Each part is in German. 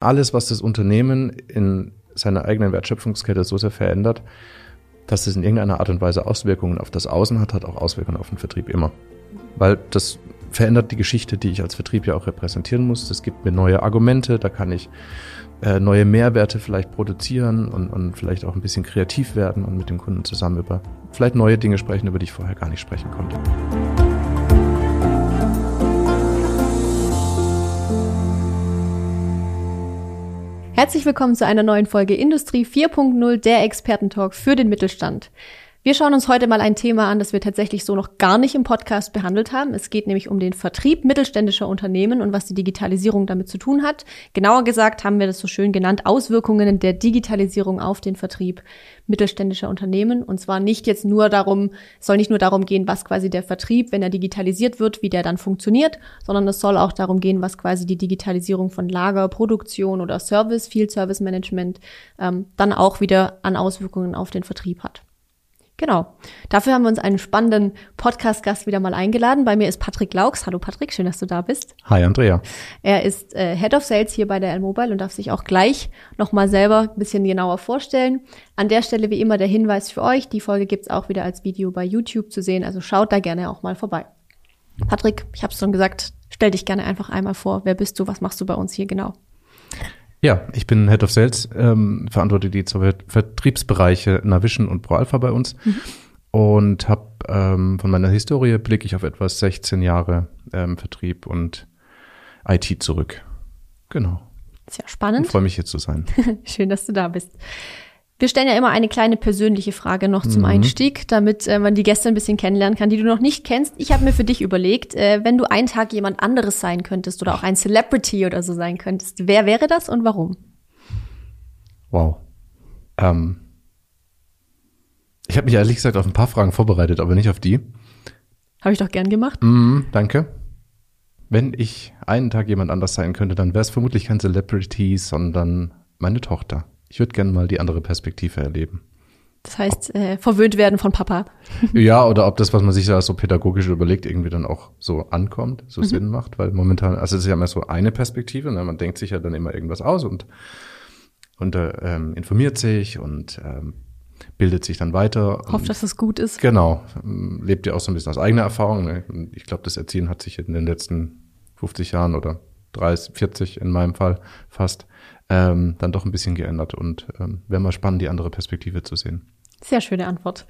alles, was das Unternehmen in seiner eigenen Wertschöpfungskette so sehr verändert, dass es in irgendeiner Art und Weise Auswirkungen auf das Außen hat, hat auch Auswirkungen auf den Vertrieb immer. Weil das verändert die Geschichte, die ich als Vertrieb ja auch repräsentieren muss. Das gibt mir neue Argumente, da kann ich äh, neue Mehrwerte vielleicht produzieren und, und vielleicht auch ein bisschen kreativ werden und mit dem Kunden zusammen über vielleicht neue Dinge sprechen, über die ich vorher gar nicht sprechen konnte. Herzlich willkommen zu einer neuen Folge Industrie 4.0, der Expertentalk für den Mittelstand. Wir schauen uns heute mal ein Thema an, das wir tatsächlich so noch gar nicht im Podcast behandelt haben. Es geht nämlich um den Vertrieb mittelständischer Unternehmen und was die Digitalisierung damit zu tun hat. Genauer gesagt haben wir das so schön genannt, Auswirkungen der Digitalisierung auf den Vertrieb mittelständischer Unternehmen. Und zwar nicht jetzt nur darum, soll nicht nur darum gehen, was quasi der Vertrieb, wenn er digitalisiert wird, wie der dann funktioniert, sondern es soll auch darum gehen, was quasi die Digitalisierung von Lager, Produktion oder Service, Field Service Management ähm, dann auch wieder an Auswirkungen auf den Vertrieb hat. Genau. Dafür haben wir uns einen spannenden Podcast-Gast wieder mal eingeladen. Bei mir ist Patrick Laux. Hallo Patrick, schön, dass du da bist. Hi Andrea. Er ist äh, Head of Sales hier bei der L-Mobile und darf sich auch gleich nochmal selber ein bisschen genauer vorstellen. An der Stelle wie immer der Hinweis für euch, die Folge gibt's auch wieder als Video bei YouTube zu sehen, also schaut da gerne auch mal vorbei. Patrick, ich habe schon gesagt, stell dich gerne einfach einmal vor. Wer bist du? Was machst du bei uns hier genau? Ja, ich bin Head of Sales, ähm, verantworte die zwei Vertriebsbereiche Navision und ProAlpha bei uns mhm. und habe ähm, von meiner Historie blicke ich auf etwas 16 Jahre ähm, Vertrieb und IT zurück. Genau. Sehr spannend. Ich freue mich hier zu sein. Schön, dass du da bist. Wir stellen ja immer eine kleine persönliche Frage noch zum mhm. Einstieg, damit äh, man die Gäste ein bisschen kennenlernen kann, die du noch nicht kennst. Ich habe mir für dich überlegt, äh, wenn du einen Tag jemand anderes sein könntest oder auch ein Celebrity oder so sein könntest, wer wäre das und warum? Wow. Ähm, ich habe mich ehrlich gesagt auf ein paar Fragen vorbereitet, aber nicht auf die. Habe ich doch gern gemacht. Mhm, danke. Wenn ich einen Tag jemand anders sein könnte, dann wäre es vermutlich kein Celebrity, sondern meine Tochter. Ich würde gerne mal die andere Perspektive erleben. Das heißt, äh, verwöhnt werden von Papa. ja, oder ob das, was man sich da so pädagogisch überlegt, irgendwie dann auch so ankommt, so mhm. Sinn macht, weil momentan, also es ist ja immer so eine Perspektive, ne? man denkt sich ja dann immer irgendwas aus und, und äh, ähm, informiert sich und ähm, bildet sich dann weiter. Hofft, dass es gut ist. Genau, lebt ja auch so ein bisschen aus eigener Erfahrung. Ne? Ich glaube, das Erziehen hat sich in den letzten 50 Jahren oder 30, 40 in meinem Fall fast ähm, dann doch ein bisschen geändert und ähm, wäre mal spannend, die andere Perspektive zu sehen. Sehr schöne Antwort.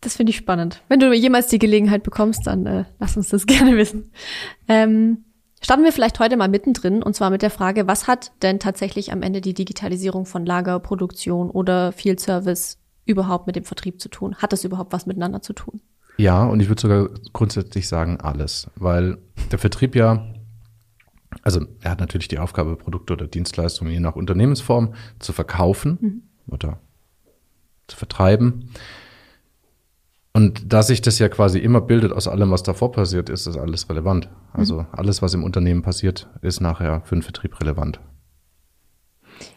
Das finde ich spannend. Wenn du jemals die Gelegenheit bekommst, dann äh, lass uns das gerne wissen. Ähm, starten wir vielleicht heute mal mittendrin und zwar mit der Frage, was hat denn tatsächlich am Ende die Digitalisierung von Lagerproduktion oder Field Service überhaupt mit dem Vertrieb zu tun? Hat das überhaupt was miteinander zu tun? Ja, und ich würde sogar grundsätzlich sagen alles, weil der Vertrieb ja also er hat natürlich die Aufgabe, Produkte oder Dienstleistungen je nach Unternehmensform zu verkaufen mhm. oder zu vertreiben. Und da sich das ja quasi immer bildet aus allem, was davor passiert, ist das alles relevant. Also mhm. alles, was im Unternehmen passiert, ist nachher für den Vertrieb relevant.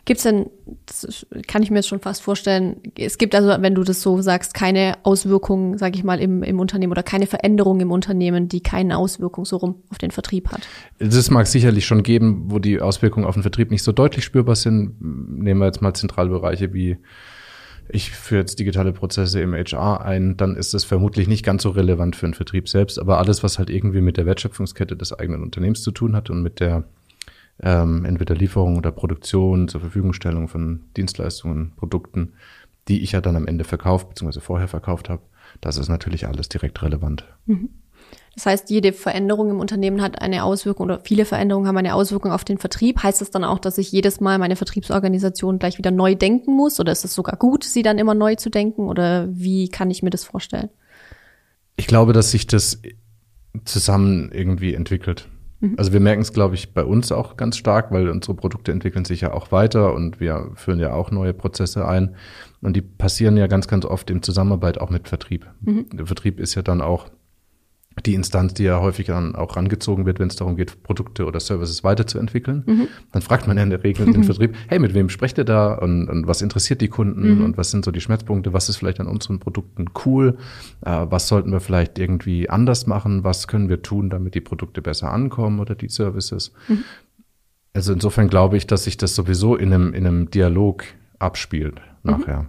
Gibt es denn, kann ich mir jetzt schon fast vorstellen, es gibt also, wenn du das so sagst, keine Auswirkungen, sage ich mal, im, im Unternehmen oder keine Veränderung im Unternehmen, die keine Auswirkung so rum auf den Vertrieb hat. Das mag sicherlich schon geben, wo die Auswirkungen auf den Vertrieb nicht so deutlich spürbar sind. Nehmen wir jetzt mal Zentralbereiche wie ich führe jetzt digitale Prozesse im HR ein, dann ist das vermutlich nicht ganz so relevant für den Vertrieb selbst. Aber alles, was halt irgendwie mit der Wertschöpfungskette des eigenen Unternehmens zu tun hat und mit der ähm, entweder Lieferung oder Produktion, zur Verfügungstellung von Dienstleistungen, Produkten, die ich ja dann am Ende verkauft bzw. vorher verkauft habe. Das ist natürlich alles direkt relevant. Mhm. Das heißt, jede Veränderung im Unternehmen hat eine Auswirkung oder viele Veränderungen haben eine Auswirkung auf den Vertrieb. Heißt das dann auch, dass ich jedes Mal meine Vertriebsorganisation gleich wieder neu denken muss? Oder ist es sogar gut, sie dann immer neu zu denken? Oder wie kann ich mir das vorstellen? Ich glaube, dass sich das zusammen irgendwie entwickelt. Mhm. Also wir merken es, glaube ich, bei uns auch ganz stark, weil unsere Produkte entwickeln sich ja auch weiter und wir führen ja auch neue Prozesse ein. Und die passieren ja ganz, ganz oft in Zusammenarbeit auch mit Vertrieb. Mhm. Der Vertrieb ist ja dann auch die Instanz, die ja häufig dann auch rangezogen wird, wenn es darum geht, Produkte oder Services weiterzuentwickeln. Mhm. Dann fragt man ja in der Regel den Vertrieb, hey, mit wem sprecht ihr da und, und was interessiert die Kunden mhm. und was sind so die Schmerzpunkte, was ist vielleicht an unseren Produkten cool, äh, was sollten wir vielleicht irgendwie anders machen, was können wir tun, damit die Produkte besser ankommen oder die Services. Mhm. Also insofern glaube ich, dass sich das sowieso in einem, in einem Dialog abspielt nachher.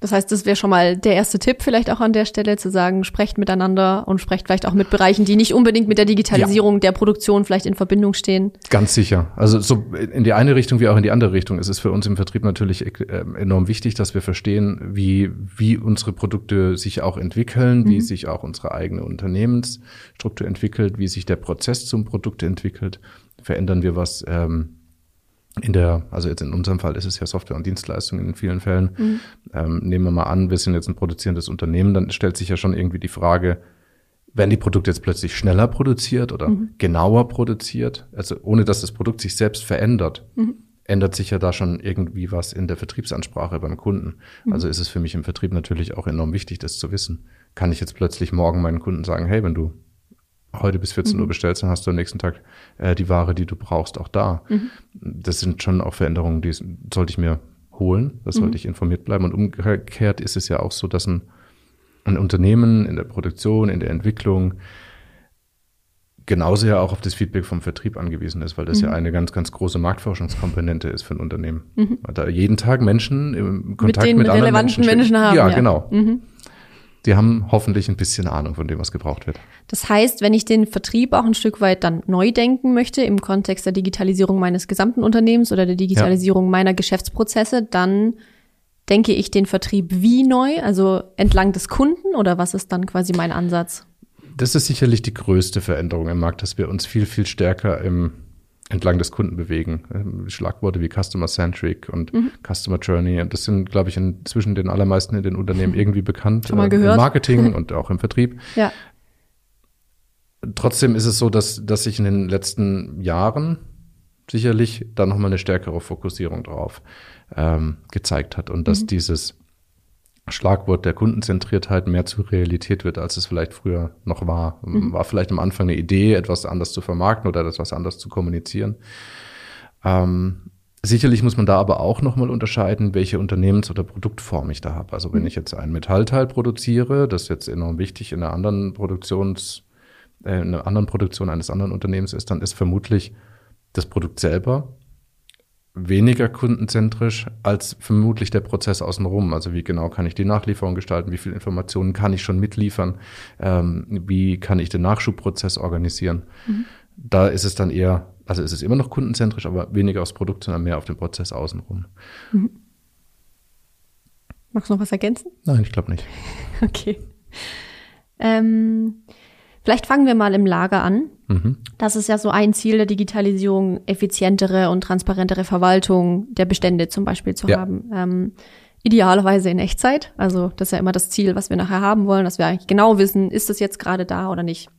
Das heißt, das wäre schon mal der erste Tipp vielleicht auch an der Stelle, zu sagen, sprecht miteinander und sprecht vielleicht auch mit Bereichen, die nicht unbedingt mit der Digitalisierung ja. der Produktion vielleicht in Verbindung stehen. Ganz sicher. Also so in die eine Richtung wie auch in die andere Richtung. Es ist für uns im Vertrieb natürlich äh, enorm wichtig, dass wir verstehen, wie, wie unsere Produkte sich auch entwickeln, mhm. wie sich auch unsere eigene Unternehmensstruktur entwickelt, wie sich der Prozess zum Produkt entwickelt. Verändern wir was? Ähm, in der, also jetzt in unserem Fall ist es ja Software und Dienstleistungen in vielen Fällen. Mhm. Ähm, nehmen wir mal an, wir sind jetzt ein produzierendes Unternehmen, dann stellt sich ja schon irgendwie die Frage, werden die Produkte jetzt plötzlich schneller produziert oder mhm. genauer produziert? Also ohne dass das Produkt sich selbst verändert, mhm. ändert sich ja da schon irgendwie was in der Vertriebsansprache beim Kunden. Mhm. Also ist es für mich im Vertrieb natürlich auch enorm wichtig, das zu wissen. Kann ich jetzt plötzlich morgen meinen Kunden sagen, hey, wenn du heute bis 14 mhm. Uhr bestellst, dann hast du am nächsten Tag äh, die Ware, die du brauchst, auch da. Mhm. Das sind schon auch Veränderungen, die sollte ich mir holen, das sollte mhm. ich informiert bleiben. Und umgekehrt ist es ja auch so, dass ein, ein Unternehmen in der Produktion, in der Entwicklung genauso ja auch auf das Feedback vom Vertrieb angewiesen ist, weil das mhm. ja eine ganz, ganz große Marktforschungskomponente ist für ein Unternehmen. Mhm. Da jeden Tag Menschen im Kontakt mit, den mit anderen Menschen, Menschen haben. Ja, ja. genau. Mhm die haben hoffentlich ein bisschen Ahnung von dem, was gebraucht wird. Das heißt, wenn ich den Vertrieb auch ein Stück weit dann neu denken möchte im Kontext der Digitalisierung meines gesamten Unternehmens oder der Digitalisierung ja. meiner Geschäftsprozesse, dann denke ich den Vertrieb wie neu, also entlang des Kunden oder was ist dann quasi mein Ansatz? Das ist sicherlich die größte Veränderung im Markt, dass wir uns viel, viel stärker im entlang des Kunden bewegen. Ähm, Schlagworte wie Customer Centric und mhm. Customer Journey. Und das sind, glaube ich, inzwischen den allermeisten in den Unternehmen irgendwie bekannt. Schon mal äh, gehört. Im Marketing und auch im Vertrieb. Ja. Trotzdem ist es so, dass, dass sich in den letzten Jahren sicherlich da nochmal eine stärkere Fokussierung drauf ähm, gezeigt hat und dass mhm. dieses Schlagwort der Kundenzentriertheit mehr zur Realität wird, als es vielleicht früher noch war. Mhm. War vielleicht am Anfang eine Idee, etwas anders zu vermarkten oder etwas anders zu kommunizieren. Ähm, sicherlich muss man da aber auch nochmal unterscheiden, welche Unternehmens- oder Produktform ich da habe. Also wenn mhm. ich jetzt ein Metallteil produziere, das jetzt enorm wichtig in einer anderen Produktions, äh, in einer anderen Produktion eines anderen Unternehmens ist, dann ist vermutlich das Produkt selber weniger kundenzentrisch als vermutlich der Prozess außenrum. Also wie genau kann ich die Nachlieferung gestalten? Wie viele Informationen kann ich schon mitliefern? Ähm, wie kann ich den Nachschubprozess organisieren? Mhm. Da ist es dann eher, also ist es immer noch kundenzentrisch, aber weniger aufs Produkt, sondern mehr auf den Prozess außenrum. Mhm. Magst du noch was ergänzen? Nein, ich glaube nicht. okay. Ähm, Vielleicht fangen wir mal im Lager an. Mhm. Das ist ja so ein Ziel der Digitalisierung, effizientere und transparentere Verwaltung der Bestände zum Beispiel zu ja. haben. Ähm, idealerweise in Echtzeit. Also das ist ja immer das Ziel, was wir nachher haben wollen, dass wir eigentlich genau wissen, ist das jetzt gerade da oder nicht.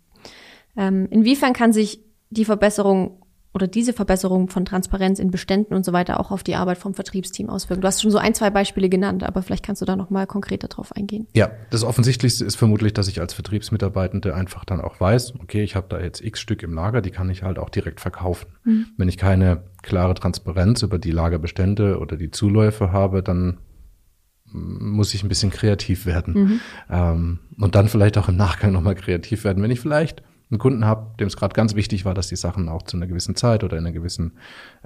Ähm, inwiefern kann sich die Verbesserung oder diese Verbesserung von Transparenz in Beständen und so weiter auch auf die Arbeit vom Vertriebsteam auswirken? Du hast schon so ein, zwei Beispiele genannt, aber vielleicht kannst du da noch mal konkreter drauf eingehen. Ja, das Offensichtlichste ist vermutlich, dass ich als Vertriebsmitarbeitende einfach dann auch weiß, okay, ich habe da jetzt x Stück im Lager, die kann ich halt auch direkt verkaufen. Mhm. Wenn ich keine klare Transparenz über die Lagerbestände oder die Zuläufe habe, dann muss ich ein bisschen kreativ werden. Mhm. Ähm, und dann vielleicht auch im Nachgang nochmal kreativ werden, wenn ich vielleicht einen Kunden habe, dem es gerade ganz wichtig war, dass die Sachen auch zu einer gewissen Zeit oder in einer gewissen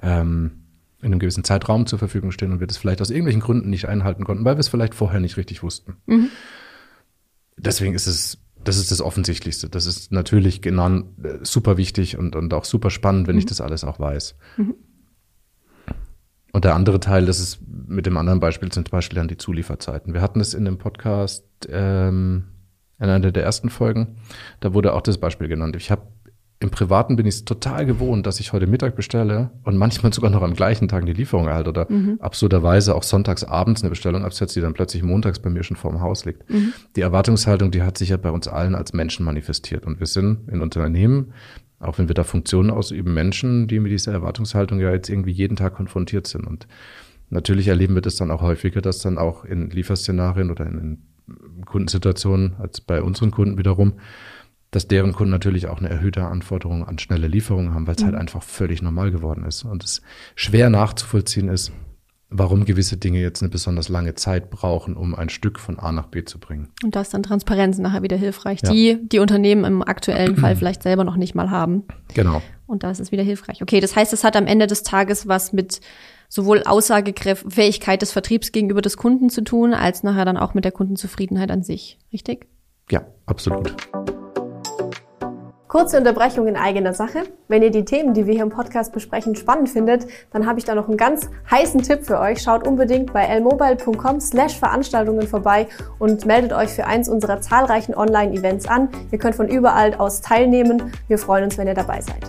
ähm, in einem gewissen Zeitraum zur Verfügung stehen und wir das vielleicht aus irgendwelchen Gründen nicht einhalten konnten, weil wir es vielleicht vorher nicht richtig wussten. Mhm. Deswegen ist es, das ist das Offensichtlichste. Das ist natürlich genannt äh, super wichtig und, und auch super spannend, wenn mhm. ich das alles auch weiß. Mhm. Und der andere Teil, das ist mit dem anderen Beispiel, sind zum Beispiel dann die Zulieferzeiten. Wir hatten es in dem Podcast ähm, in einer der ersten Folgen, da wurde auch das Beispiel genannt. Ich habe im Privaten bin ich es total gewohnt, dass ich heute Mittag bestelle und manchmal sogar noch am gleichen Tag die Lieferung erhalte oder mhm. absurderweise auch sonntags abends eine Bestellung absetze, die dann plötzlich montags bei mir schon vorm Haus liegt. Mhm. Die Erwartungshaltung, die hat sich ja bei uns allen als Menschen manifestiert und wir sind in Unternehmen, auch wenn wir da Funktionen ausüben, Menschen, die mit dieser Erwartungshaltung ja jetzt irgendwie jeden Tag konfrontiert sind und natürlich erleben wir das dann auch häufiger, dass dann auch in Lieferszenarien oder in Kundensituationen als bei unseren Kunden wiederum, dass deren Kunden natürlich auch eine erhöhte Anforderung an schnelle Lieferungen haben, weil es halt mhm. halt einfach völlig normal geworden ist und es schwer nachzuvollziehen ist, warum gewisse Dinge jetzt eine besonders lange Zeit brauchen, um ein Stück von A nach B zu bringen. Und da ist dann Transparenz nachher wieder hilfreich, ja. die die Unternehmen im aktuellen Fall vielleicht selber noch nicht mal haben. Genau. Und da ist es wieder hilfreich. Okay, das heißt, es hat am Ende des Tages was mit sowohl Aussagefähigkeit des Vertriebs gegenüber des Kunden zu tun, als nachher dann auch mit der Kundenzufriedenheit an sich. Richtig? Ja, absolut. Kurze Unterbrechung in eigener Sache. Wenn ihr die Themen, die wir hier im Podcast besprechen, spannend findet, dann habe ich da noch einen ganz heißen Tipp für euch. Schaut unbedingt bei lmobile.com slash Veranstaltungen vorbei und meldet euch für eins unserer zahlreichen Online-Events an. Ihr könnt von überall aus teilnehmen. Wir freuen uns, wenn ihr dabei seid.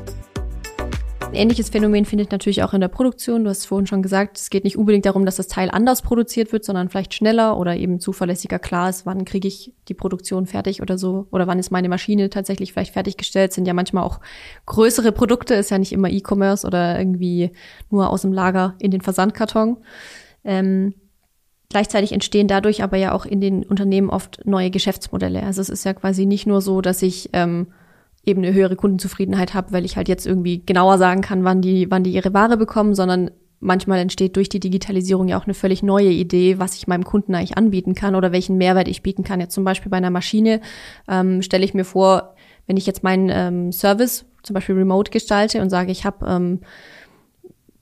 Ein ähnliches Phänomen findet natürlich auch in der Produktion. Du hast vorhin schon gesagt, es geht nicht unbedingt darum, dass das Teil anders produziert wird, sondern vielleicht schneller oder eben zuverlässiger klar ist, wann kriege ich die Produktion fertig oder so oder wann ist meine Maschine tatsächlich vielleicht fertiggestellt. Sind ja manchmal auch größere Produkte, ist ja nicht immer E-Commerce oder irgendwie nur aus dem Lager in den Versandkarton. Ähm, Gleichzeitig entstehen dadurch aber ja auch in den Unternehmen oft neue Geschäftsmodelle. Also es ist ja quasi nicht nur so, dass ich ähm, eben eine höhere Kundenzufriedenheit habe, weil ich halt jetzt irgendwie genauer sagen kann, wann die, wann die ihre Ware bekommen, sondern manchmal entsteht durch die Digitalisierung ja auch eine völlig neue Idee, was ich meinem Kunden eigentlich anbieten kann oder welchen Mehrwert ich bieten kann. Jetzt zum Beispiel bei einer Maschine ähm, stelle ich mir vor, wenn ich jetzt meinen ähm, Service zum Beispiel remote gestalte und sage, ich habe ähm,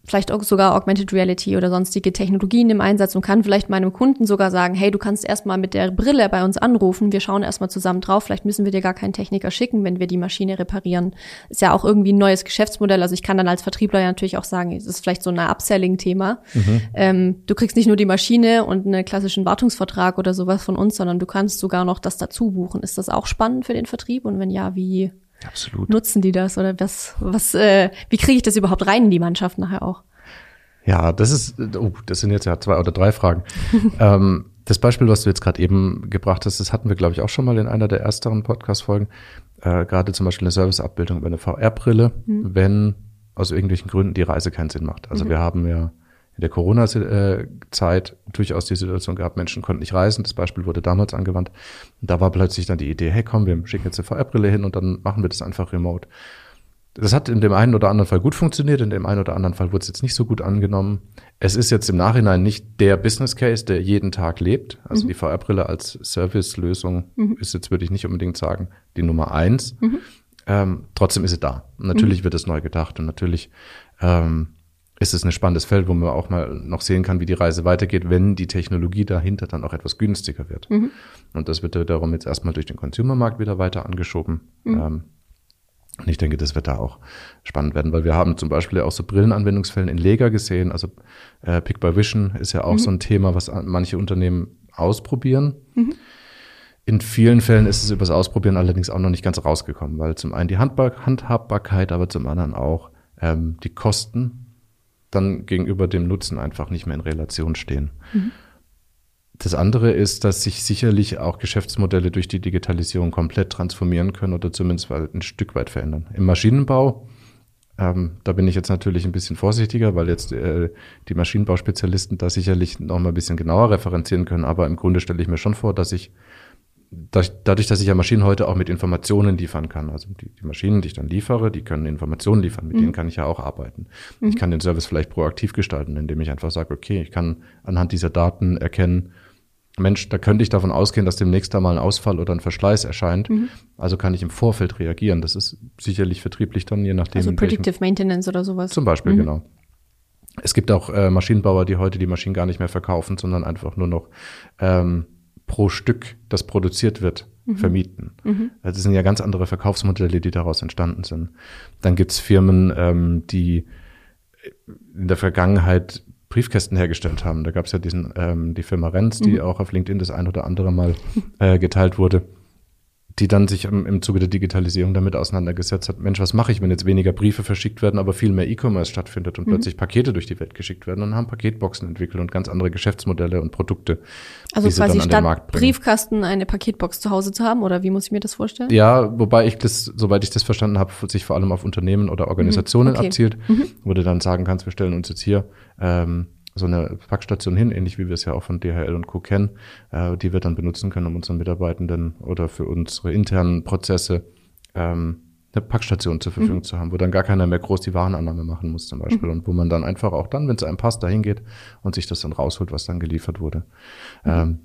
vielleicht auch sogar Augmented Reality oder sonstige Technologien im Einsatz und kann vielleicht meinem Kunden sogar sagen, hey, du kannst erstmal mit der Brille bei uns anrufen, wir schauen erstmal zusammen drauf, vielleicht müssen wir dir gar keinen Techniker schicken, wenn wir die Maschine reparieren. Ist ja auch irgendwie ein neues Geschäftsmodell. Also ich kann dann als Vertriebler ja natürlich auch sagen, es ist vielleicht so ein Upselling-Thema. Mhm. Ähm, du kriegst nicht nur die Maschine und einen klassischen Wartungsvertrag oder sowas von uns, sondern du kannst sogar noch das dazu buchen. Ist das auch spannend für den Vertrieb? Und wenn ja, wie, Absolut. Nutzen die das oder was, was, äh, wie kriege ich das überhaupt rein in die Mannschaft nachher auch? Ja, das ist, oh, das sind jetzt ja zwei oder drei Fragen. ähm, das Beispiel, was du jetzt gerade eben gebracht hast, das hatten wir, glaube ich, auch schon mal in einer der ersteren Podcast-Folgen. Äh, gerade zum Beispiel eine Serviceabbildung über eine VR-Brille, mhm. wenn aus irgendwelchen Gründen die Reise keinen Sinn macht. Also mhm. wir haben ja in der Corona-Zeit durchaus die Situation gehabt, Menschen konnten nicht reisen. Das Beispiel wurde damals angewandt. Und da war plötzlich dann die Idee, hey komm, wir schicken jetzt eine VR-Brille hin und dann machen wir das einfach remote. Das hat in dem einen oder anderen Fall gut funktioniert, in dem einen oder anderen Fall wurde es jetzt nicht so gut angenommen. Es ist jetzt im Nachhinein nicht der Business Case, der jeden Tag lebt. Also mhm. die VR-Brille als Service-Lösung mhm. ist jetzt, würde ich nicht unbedingt sagen, die Nummer eins. Mhm. Ähm, trotzdem ist sie da. Und natürlich mhm. wird es neu gedacht und natürlich ähm, ist es ein spannendes Feld, wo man auch mal noch sehen kann, wie die Reise weitergeht, wenn die Technologie dahinter dann auch etwas günstiger wird. Mhm. Und das wird darum jetzt erstmal durch den Consumermarkt wieder weiter angeschoben. Mhm. Ähm, und ich denke, das wird da auch spannend werden, weil wir haben zum Beispiel auch so Brillenanwendungsfällen in Lega gesehen. Also äh, Pick by Vision ist ja auch mhm. so ein Thema, was manche Unternehmen ausprobieren. Mhm. In vielen Fällen ist es übers Ausprobieren allerdings auch noch nicht ganz rausgekommen, weil zum einen die Handbar Handhabbarkeit, aber zum anderen auch ähm, die Kosten dann gegenüber dem Nutzen einfach nicht mehr in Relation stehen. Mhm. Das andere ist, dass sich sicherlich auch Geschäftsmodelle durch die Digitalisierung komplett transformieren können oder zumindest ein Stück weit verändern. Im Maschinenbau, ähm, da bin ich jetzt natürlich ein bisschen vorsichtiger, weil jetzt äh, die Maschinenbauspezialisten da sicherlich noch mal ein bisschen genauer referenzieren können. Aber im Grunde stelle ich mir schon vor, dass ich dadurch, dass ich ja Maschinen heute auch mit Informationen liefern kann, also die, die Maschinen, die ich dann liefere, die können Informationen liefern, mit mhm. denen kann ich ja auch arbeiten. Mhm. Ich kann den Service vielleicht proaktiv gestalten, indem ich einfach sage, okay, ich kann anhand dieser Daten erkennen, Mensch, da könnte ich davon ausgehen, dass demnächst da mal ein Ausfall oder ein Verschleiß erscheint. Mhm. Also kann ich im Vorfeld reagieren. Das ist sicherlich vertrieblich dann, je nachdem. Also Predictive Maintenance oder sowas. Zum Beispiel, mhm. genau. Es gibt auch äh, Maschinenbauer, die heute die Maschinen gar nicht mehr verkaufen, sondern einfach nur noch ähm, pro Stück, das produziert wird, mhm. vermieten. Mhm. Das sind ja ganz andere Verkaufsmodelle, die daraus entstanden sind. Dann gibt's Firmen, ähm, die in der Vergangenheit Briefkästen hergestellt haben. Da gab's ja diesen ähm, die Firma Renz, die mhm. auch auf LinkedIn das ein oder andere Mal äh, geteilt wurde die dann sich im, im Zuge der Digitalisierung damit auseinandergesetzt hat, Mensch, was mache ich, wenn jetzt weniger Briefe verschickt werden, aber viel mehr E-Commerce stattfindet und mhm. plötzlich Pakete durch die Welt geschickt werden und haben Paketboxen entwickelt und ganz andere Geschäftsmodelle und Produkte. Also quasi statt Briefkasten eine Paketbox zu Hause zu haben oder wie muss ich mir das vorstellen? Ja, wobei ich das, soweit ich das verstanden habe, sich vor allem auf Unternehmen oder Organisationen mhm. okay. abzielt, mhm. wo du dann sagen kannst, wir stellen uns jetzt hier ähm, so eine Packstation hin, ähnlich wie wir es ja auch von DHL und Co. kennen, äh, die wir dann benutzen können, um unseren Mitarbeitenden oder für unsere internen Prozesse ähm, eine Packstation zur Verfügung mhm. zu haben, wo dann gar keiner mehr groß die Warenannahme machen muss zum Beispiel mhm. und wo man dann einfach auch dann, wenn es einem passt, dahin geht und sich das dann rausholt, was dann geliefert wurde. Mhm. Ähm,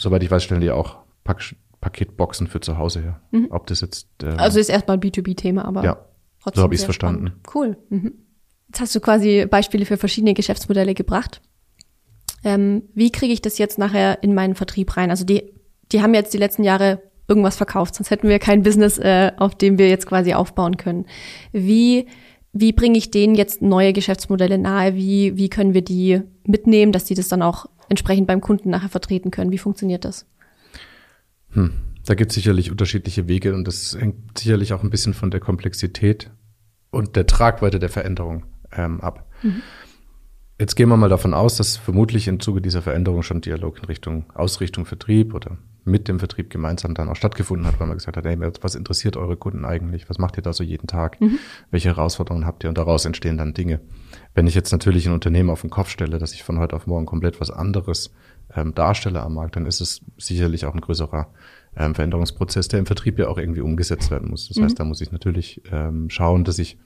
soweit ich weiß, stellen die auch Pack Paketboxen für zu Hause her. Mhm. Ob das jetzt ähm, also ist erstmal ein B2B-Thema, aber ja, trotzdem so habe ich es verstanden. Cool. Jetzt hast du quasi Beispiele für verschiedene Geschäftsmodelle gebracht. Ähm, wie kriege ich das jetzt nachher in meinen Vertrieb rein? Also die, die haben jetzt die letzten Jahre irgendwas verkauft, sonst hätten wir kein Business, äh, auf dem wir jetzt quasi aufbauen können. Wie, wie bringe ich denen jetzt neue Geschäftsmodelle nahe? Wie, wie können wir die mitnehmen, dass die das dann auch entsprechend beim Kunden nachher vertreten können? Wie funktioniert das? Hm. Da gibt es sicherlich unterschiedliche Wege und das hängt sicherlich auch ein bisschen von der Komplexität und der Tragweite der Veränderung ähm, ab. Mhm. Jetzt gehen wir mal davon aus, dass vermutlich im Zuge dieser Veränderung schon Dialog in Richtung Ausrichtung Vertrieb oder mit dem Vertrieb gemeinsam dann auch stattgefunden hat, weil man gesagt hat, hey, was interessiert eure Kunden eigentlich? Was macht ihr da so jeden Tag? Mhm. Welche Herausforderungen habt ihr? Und daraus entstehen dann Dinge. Wenn ich jetzt natürlich ein Unternehmen auf den Kopf stelle, dass ich von heute auf morgen komplett was anderes ähm, darstelle am Markt, dann ist es sicherlich auch ein größerer ähm, Veränderungsprozess, der im Vertrieb ja auch irgendwie umgesetzt werden muss. Das mhm. heißt, da muss ich natürlich ähm, schauen, dass ich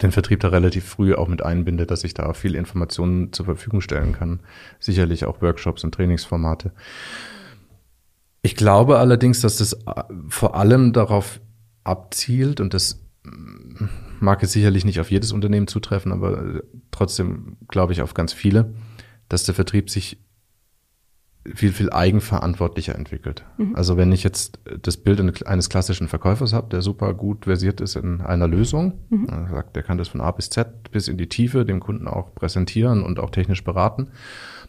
den Vertrieb da relativ früh auch mit einbinde, dass ich da viel Informationen zur Verfügung stellen kann. Sicherlich auch Workshops und Trainingsformate. Ich glaube allerdings, dass das äh, vor allem darauf abzielt und das mm, mag es sicherlich nicht auf jedes Unternehmen zutreffen, aber trotzdem glaube ich auf ganz viele, dass der Vertrieb sich viel, viel eigenverantwortlicher entwickelt. Mhm. Also wenn ich jetzt das Bild eines klassischen Verkäufers habe, der super gut versiert ist in einer Lösung, mhm. sagt, der kann das von A bis Z bis in die Tiefe dem Kunden auch präsentieren und auch technisch beraten,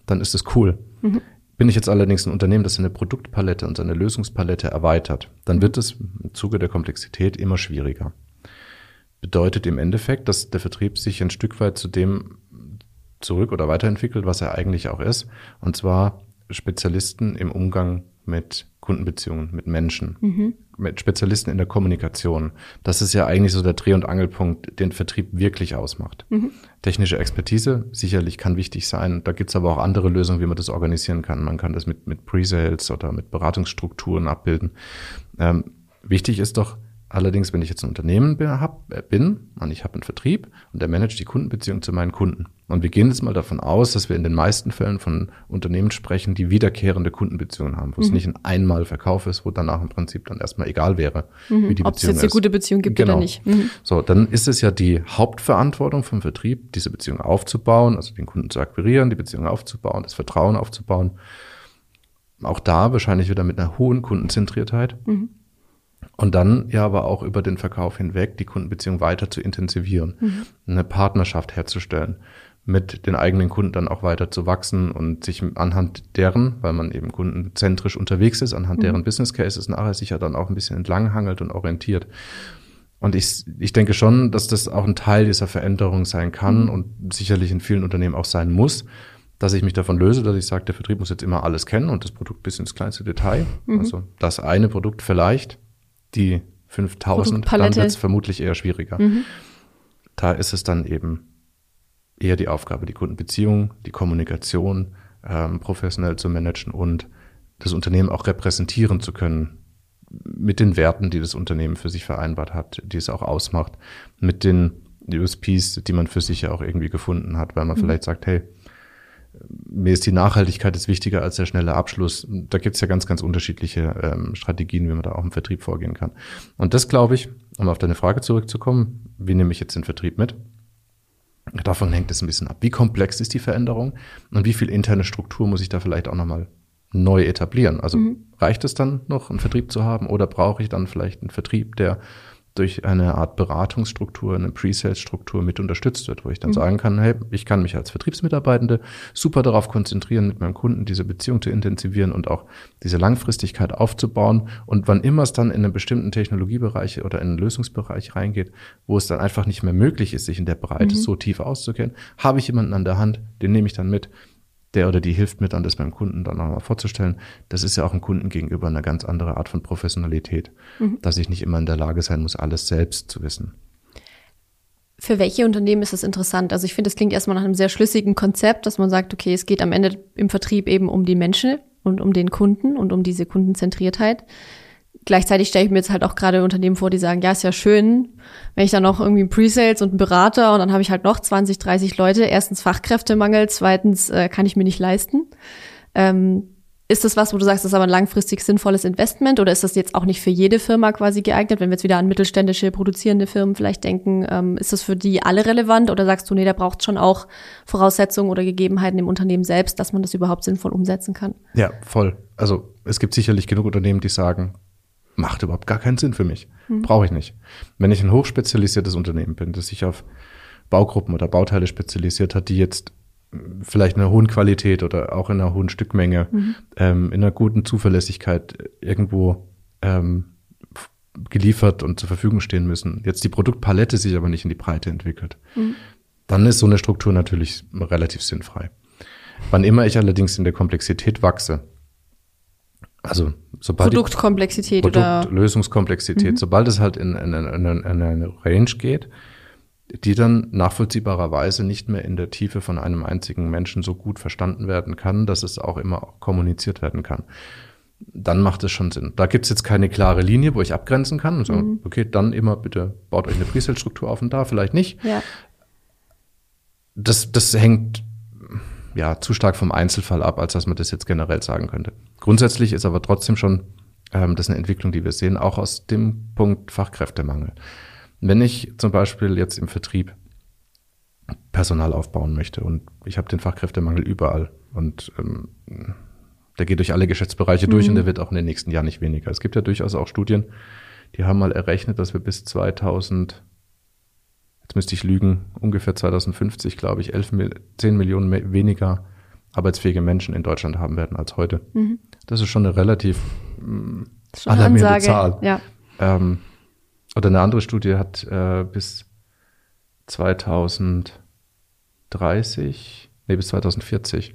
dann ist das cool. Mhm. Bin ich jetzt allerdings ein Unternehmen, das seine Produktpalette und seine Lösungspalette erweitert, dann wird es im Zuge der Komplexität immer schwieriger. Bedeutet im Endeffekt, dass der Vertrieb sich ein Stück weit zu dem zurück oder weiterentwickelt, was er eigentlich auch ist. Und zwar Spezialisten im Umgang mit Kundenbeziehungen, mit Menschen, mhm. mit Spezialisten in der Kommunikation. Das ist ja eigentlich so der Dreh- und Angelpunkt, den Vertrieb wirklich ausmacht. Mhm. Technische Expertise sicherlich kann wichtig sein. Da gibt's aber auch andere Lösungen, wie man das organisieren kann. Man kann das mit, mit Pre-Sales oder mit Beratungsstrukturen abbilden. Ähm, wichtig ist doch, Allerdings, wenn ich jetzt ein Unternehmen bin, hab, äh, bin und ich habe einen Vertrieb und der managt die Kundenbeziehung zu meinen Kunden. Und wir gehen jetzt mal davon aus, dass wir in den meisten Fällen von Unternehmen sprechen, die wiederkehrende Kundenbeziehungen haben, wo mhm. es nicht ein einmal Verkauf ist, wo danach im Prinzip dann erstmal egal wäre, mhm. wie die Ob Beziehung ist. Ob es jetzt eine gute Beziehung gibt genau. oder nicht. Mhm. So, dann ist es ja die Hauptverantwortung vom Vertrieb, diese Beziehung aufzubauen, also den Kunden zu akquirieren, die Beziehung aufzubauen, das Vertrauen aufzubauen. Auch da wahrscheinlich wieder mit einer hohen Kundenzentriertheit. Mhm und dann ja aber auch über den Verkauf hinweg die Kundenbeziehung weiter zu intensivieren, mhm. eine Partnerschaft herzustellen, mit den eigenen Kunden dann auch weiter zu wachsen und sich anhand deren, weil man eben kundenzentrisch unterwegs ist, anhand mhm. deren Business Cases nachher sich ja dann auch ein bisschen entlanghangelt und orientiert. Und ich, ich denke schon, dass das auch ein Teil dieser Veränderung sein kann mhm. und sicherlich in vielen Unternehmen auch sein muss, dass ich mich davon löse, dass ich sage, der Vertrieb muss jetzt immer alles kennen und das Produkt bis ins kleinste Detail. Mhm. Also das eine Produkt vielleicht, die 5000, dann wird es vermutlich eher schwieriger. Mhm. Da ist es dann eben eher die Aufgabe, die Kundenbeziehung, die Kommunikation ähm, professionell zu managen und das Unternehmen auch repräsentieren zu können mit den Werten, die das Unternehmen für sich vereinbart hat, die es auch ausmacht, mit den USPs, die man für sich ja auch irgendwie gefunden hat, weil man mhm. vielleicht sagt, hey, mir ist die Nachhaltigkeit ist wichtiger als der schnelle Abschluss. Da gibt es ja ganz, ganz unterschiedliche ähm, Strategien, wie man da auch im Vertrieb vorgehen kann. Und das glaube ich, um auf deine Frage zurückzukommen, wie nehme ich jetzt den Vertrieb mit? Davon hängt es ein bisschen ab. Wie komplex ist die Veränderung und wie viel interne Struktur muss ich da vielleicht auch nochmal neu etablieren? Also mhm. reicht es dann noch, einen Vertrieb zu haben oder brauche ich dann vielleicht einen Vertrieb, der durch eine Art Beratungsstruktur, eine Pre-Sales-Struktur mit unterstützt wird, wo ich dann mhm. sagen kann, hey, ich kann mich als Vertriebsmitarbeitende super darauf konzentrieren, mit meinem Kunden diese Beziehung zu intensivieren und auch diese Langfristigkeit aufzubauen. Und wann immer es dann in einen bestimmten Technologiebereich oder in einen Lösungsbereich reingeht, wo es dann einfach nicht mehr möglich ist, sich in der Breite mhm. so tief auszukennen, habe ich jemanden an der Hand, den nehme ich dann mit der oder die hilft mir dann, das beim Kunden dann nochmal vorzustellen. Das ist ja auch dem Kunden gegenüber eine ganz andere Art von Professionalität, mhm. dass ich nicht immer in der Lage sein muss, alles selbst zu wissen. Für welche Unternehmen ist das interessant? Also ich finde, es klingt erstmal nach einem sehr schlüssigen Konzept, dass man sagt, okay, es geht am Ende im Vertrieb eben um die Menschen und um den Kunden und um diese Kundenzentriertheit. Gleichzeitig stelle ich mir jetzt halt auch gerade Unternehmen vor, die sagen, ja, ist ja schön, wenn ich dann noch irgendwie einen Pre-Sales und einen Berater und dann habe ich halt noch 20, 30 Leute. Erstens Fachkräftemangel, zweitens äh, kann ich mir nicht leisten. Ähm, ist das was, wo du sagst, das ist aber ein langfristig sinnvolles Investment oder ist das jetzt auch nicht für jede Firma quasi geeignet? Wenn wir jetzt wieder an mittelständische produzierende Firmen vielleicht denken, ähm, ist das für die alle relevant oder sagst du, nee, da braucht schon auch Voraussetzungen oder Gegebenheiten im Unternehmen selbst, dass man das überhaupt sinnvoll umsetzen kann? Ja, voll. Also es gibt sicherlich genug Unternehmen, die sagen, macht überhaupt gar keinen Sinn für mich. Hm. Brauche ich nicht. Wenn ich ein hochspezialisiertes Unternehmen bin, das sich auf Baugruppen oder Bauteile spezialisiert hat, die jetzt vielleicht in einer hohen Qualität oder auch in einer hohen Stückmenge, mhm. ähm, in einer guten Zuverlässigkeit irgendwo ähm, geliefert und zur Verfügung stehen müssen. Jetzt die Produktpalette sich aber nicht in die Breite entwickelt. Mhm. Dann ist so eine Struktur natürlich relativ sinnfrei. Wann immer ich allerdings in der Komplexität wachse, also sobald Produktkomplexität Produkt, oder Lösungskomplexität, mhm. sobald es halt in, in, in, in eine Range geht, die dann nachvollziehbarerweise nicht mehr in der Tiefe von einem einzigen Menschen so gut verstanden werden kann, dass es auch immer kommuniziert werden kann. Dann macht es schon Sinn. Da gibt es jetzt keine klare Linie, wo ich abgrenzen kann und sagen, mhm. okay, dann immer bitte baut euch eine Presale-Struktur auf und da, vielleicht nicht. Ja. Das, das hängt ja zu stark vom Einzelfall ab, als dass man das jetzt generell sagen könnte. Grundsätzlich ist aber trotzdem schon ähm, das eine Entwicklung, die wir sehen, auch aus dem Punkt Fachkräftemangel. Wenn ich zum Beispiel jetzt im Vertrieb Personal aufbauen möchte und ich habe den Fachkräftemangel überall und ähm, der geht durch alle Geschäftsbereiche mhm. durch und der wird auch in den nächsten Jahren nicht weniger. Es gibt ja durchaus auch Studien, die haben mal errechnet, dass wir bis 2000, jetzt müsste ich lügen, ungefähr 2050, glaube ich, 11, 10 Millionen weniger arbeitsfähige Menschen in Deutschland haben werden als heute. Mhm. Das ist schon eine relativ mh, alarmierende Zahl. Ja. Ähm, oder eine andere Studie hat äh, bis 2030, nee, bis 2040,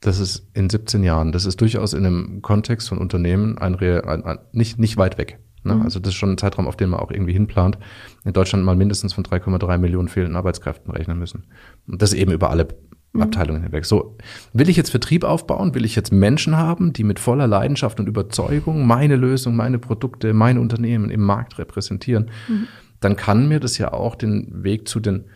das ist in 17 Jahren, das ist durchaus in einem Kontext von Unternehmen ein, ein, ein nicht, nicht weit weg. Ne? Mhm. Also das ist schon ein Zeitraum, auf den man auch irgendwie hinplant. In Deutschland mal mindestens von 3,3 Millionen fehlenden Arbeitskräften rechnen müssen. Und das eben über alle mhm. Abteilungen hinweg. So, will ich jetzt Vertrieb aufbauen? Will ich jetzt Menschen haben, die mit voller Leidenschaft und Überzeugung meine Lösung, meine Produkte, meine Unternehmen im Markt repräsentieren? Mhm. Dann kann mir das ja auch den Weg zu den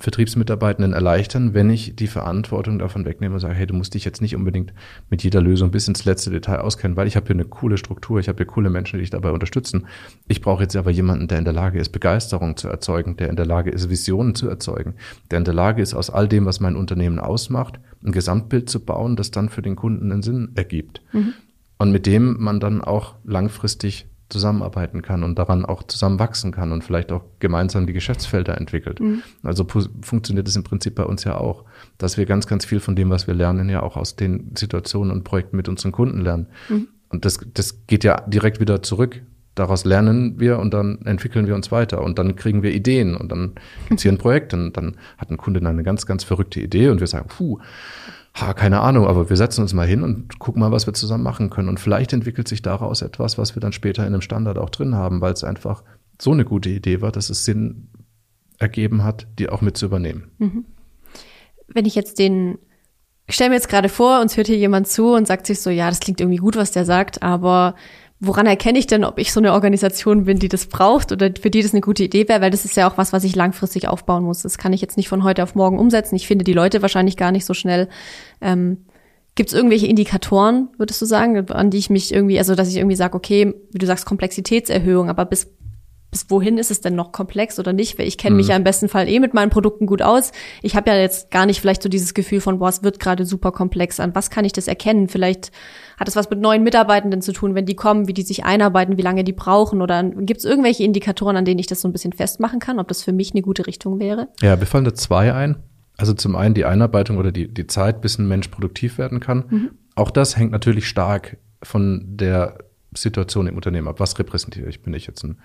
Vertriebsmitarbeitenden erleichtern, wenn ich die Verantwortung davon wegnehme und sage, hey, du musst dich jetzt nicht unbedingt mit jeder Lösung bis ins letzte Detail auskennen, weil ich habe hier eine coole Struktur, ich habe hier coole Menschen, die dich dabei unterstützen. Ich brauche jetzt aber jemanden, der in der Lage ist, Begeisterung zu erzeugen, der in der Lage ist, Visionen zu erzeugen, der in der Lage ist, aus all dem, was mein Unternehmen ausmacht, ein Gesamtbild zu bauen, das dann für den Kunden einen Sinn ergibt. Mhm. Und mit dem man dann auch langfristig zusammenarbeiten kann und daran auch zusammen wachsen kann und vielleicht auch gemeinsam die Geschäftsfelder entwickelt. Mhm. Also funktioniert es im Prinzip bei uns ja auch, dass wir ganz, ganz viel von dem, was wir lernen, ja auch aus den Situationen und Projekten mit unseren Kunden lernen. Mhm. Und das, das geht ja direkt wieder zurück. Daraus lernen wir und dann entwickeln wir uns weiter und dann kriegen wir Ideen und dann gibt's hier ein Projekt und dann hat ein Kunde eine ganz, ganz verrückte Idee und wir sagen, puh, ha, keine Ahnung, aber wir setzen uns mal hin und gucken mal, was wir zusammen machen können. Und vielleicht entwickelt sich daraus etwas, was wir dann später in einem Standard auch drin haben, weil es einfach so eine gute Idee war, dass es Sinn ergeben hat, die auch mit zu übernehmen. Mhm. Wenn ich jetzt den, ich stelle mir jetzt gerade vor, uns hört hier jemand zu und sagt sich so, ja, das klingt irgendwie gut, was der sagt, aber woran erkenne ich denn, ob ich so eine Organisation bin, die das braucht oder für die das eine gute Idee wäre? Weil das ist ja auch was, was ich langfristig aufbauen muss. Das kann ich jetzt nicht von heute auf morgen umsetzen. Ich finde die Leute wahrscheinlich gar nicht so schnell. Ähm, Gibt es irgendwelche Indikatoren, würdest du sagen, an die ich mich irgendwie, also dass ich irgendwie sage, okay, wie du sagst, Komplexitätserhöhung, aber bis bis wohin ist es denn noch komplex oder nicht? Weil ich kenne mich mhm. ja im besten Fall eh mit meinen Produkten gut aus. Ich habe ja jetzt gar nicht vielleicht so dieses Gefühl von, boah, es wird gerade super komplex. An was kann ich das erkennen? Vielleicht hat es was mit neuen Mitarbeitenden zu tun, wenn die kommen, wie die sich einarbeiten, wie lange die brauchen? Oder gibt es irgendwelche Indikatoren, an denen ich das so ein bisschen festmachen kann, ob das für mich eine gute Richtung wäre? Ja, mir fallen da zwei ein. Also zum einen die Einarbeitung oder die, die Zeit, bis ein Mensch produktiv werden kann. Mhm. Auch das hängt natürlich stark von der Situation im Unternehmen ab. Was repräsentiere ich? Bin ich jetzt ein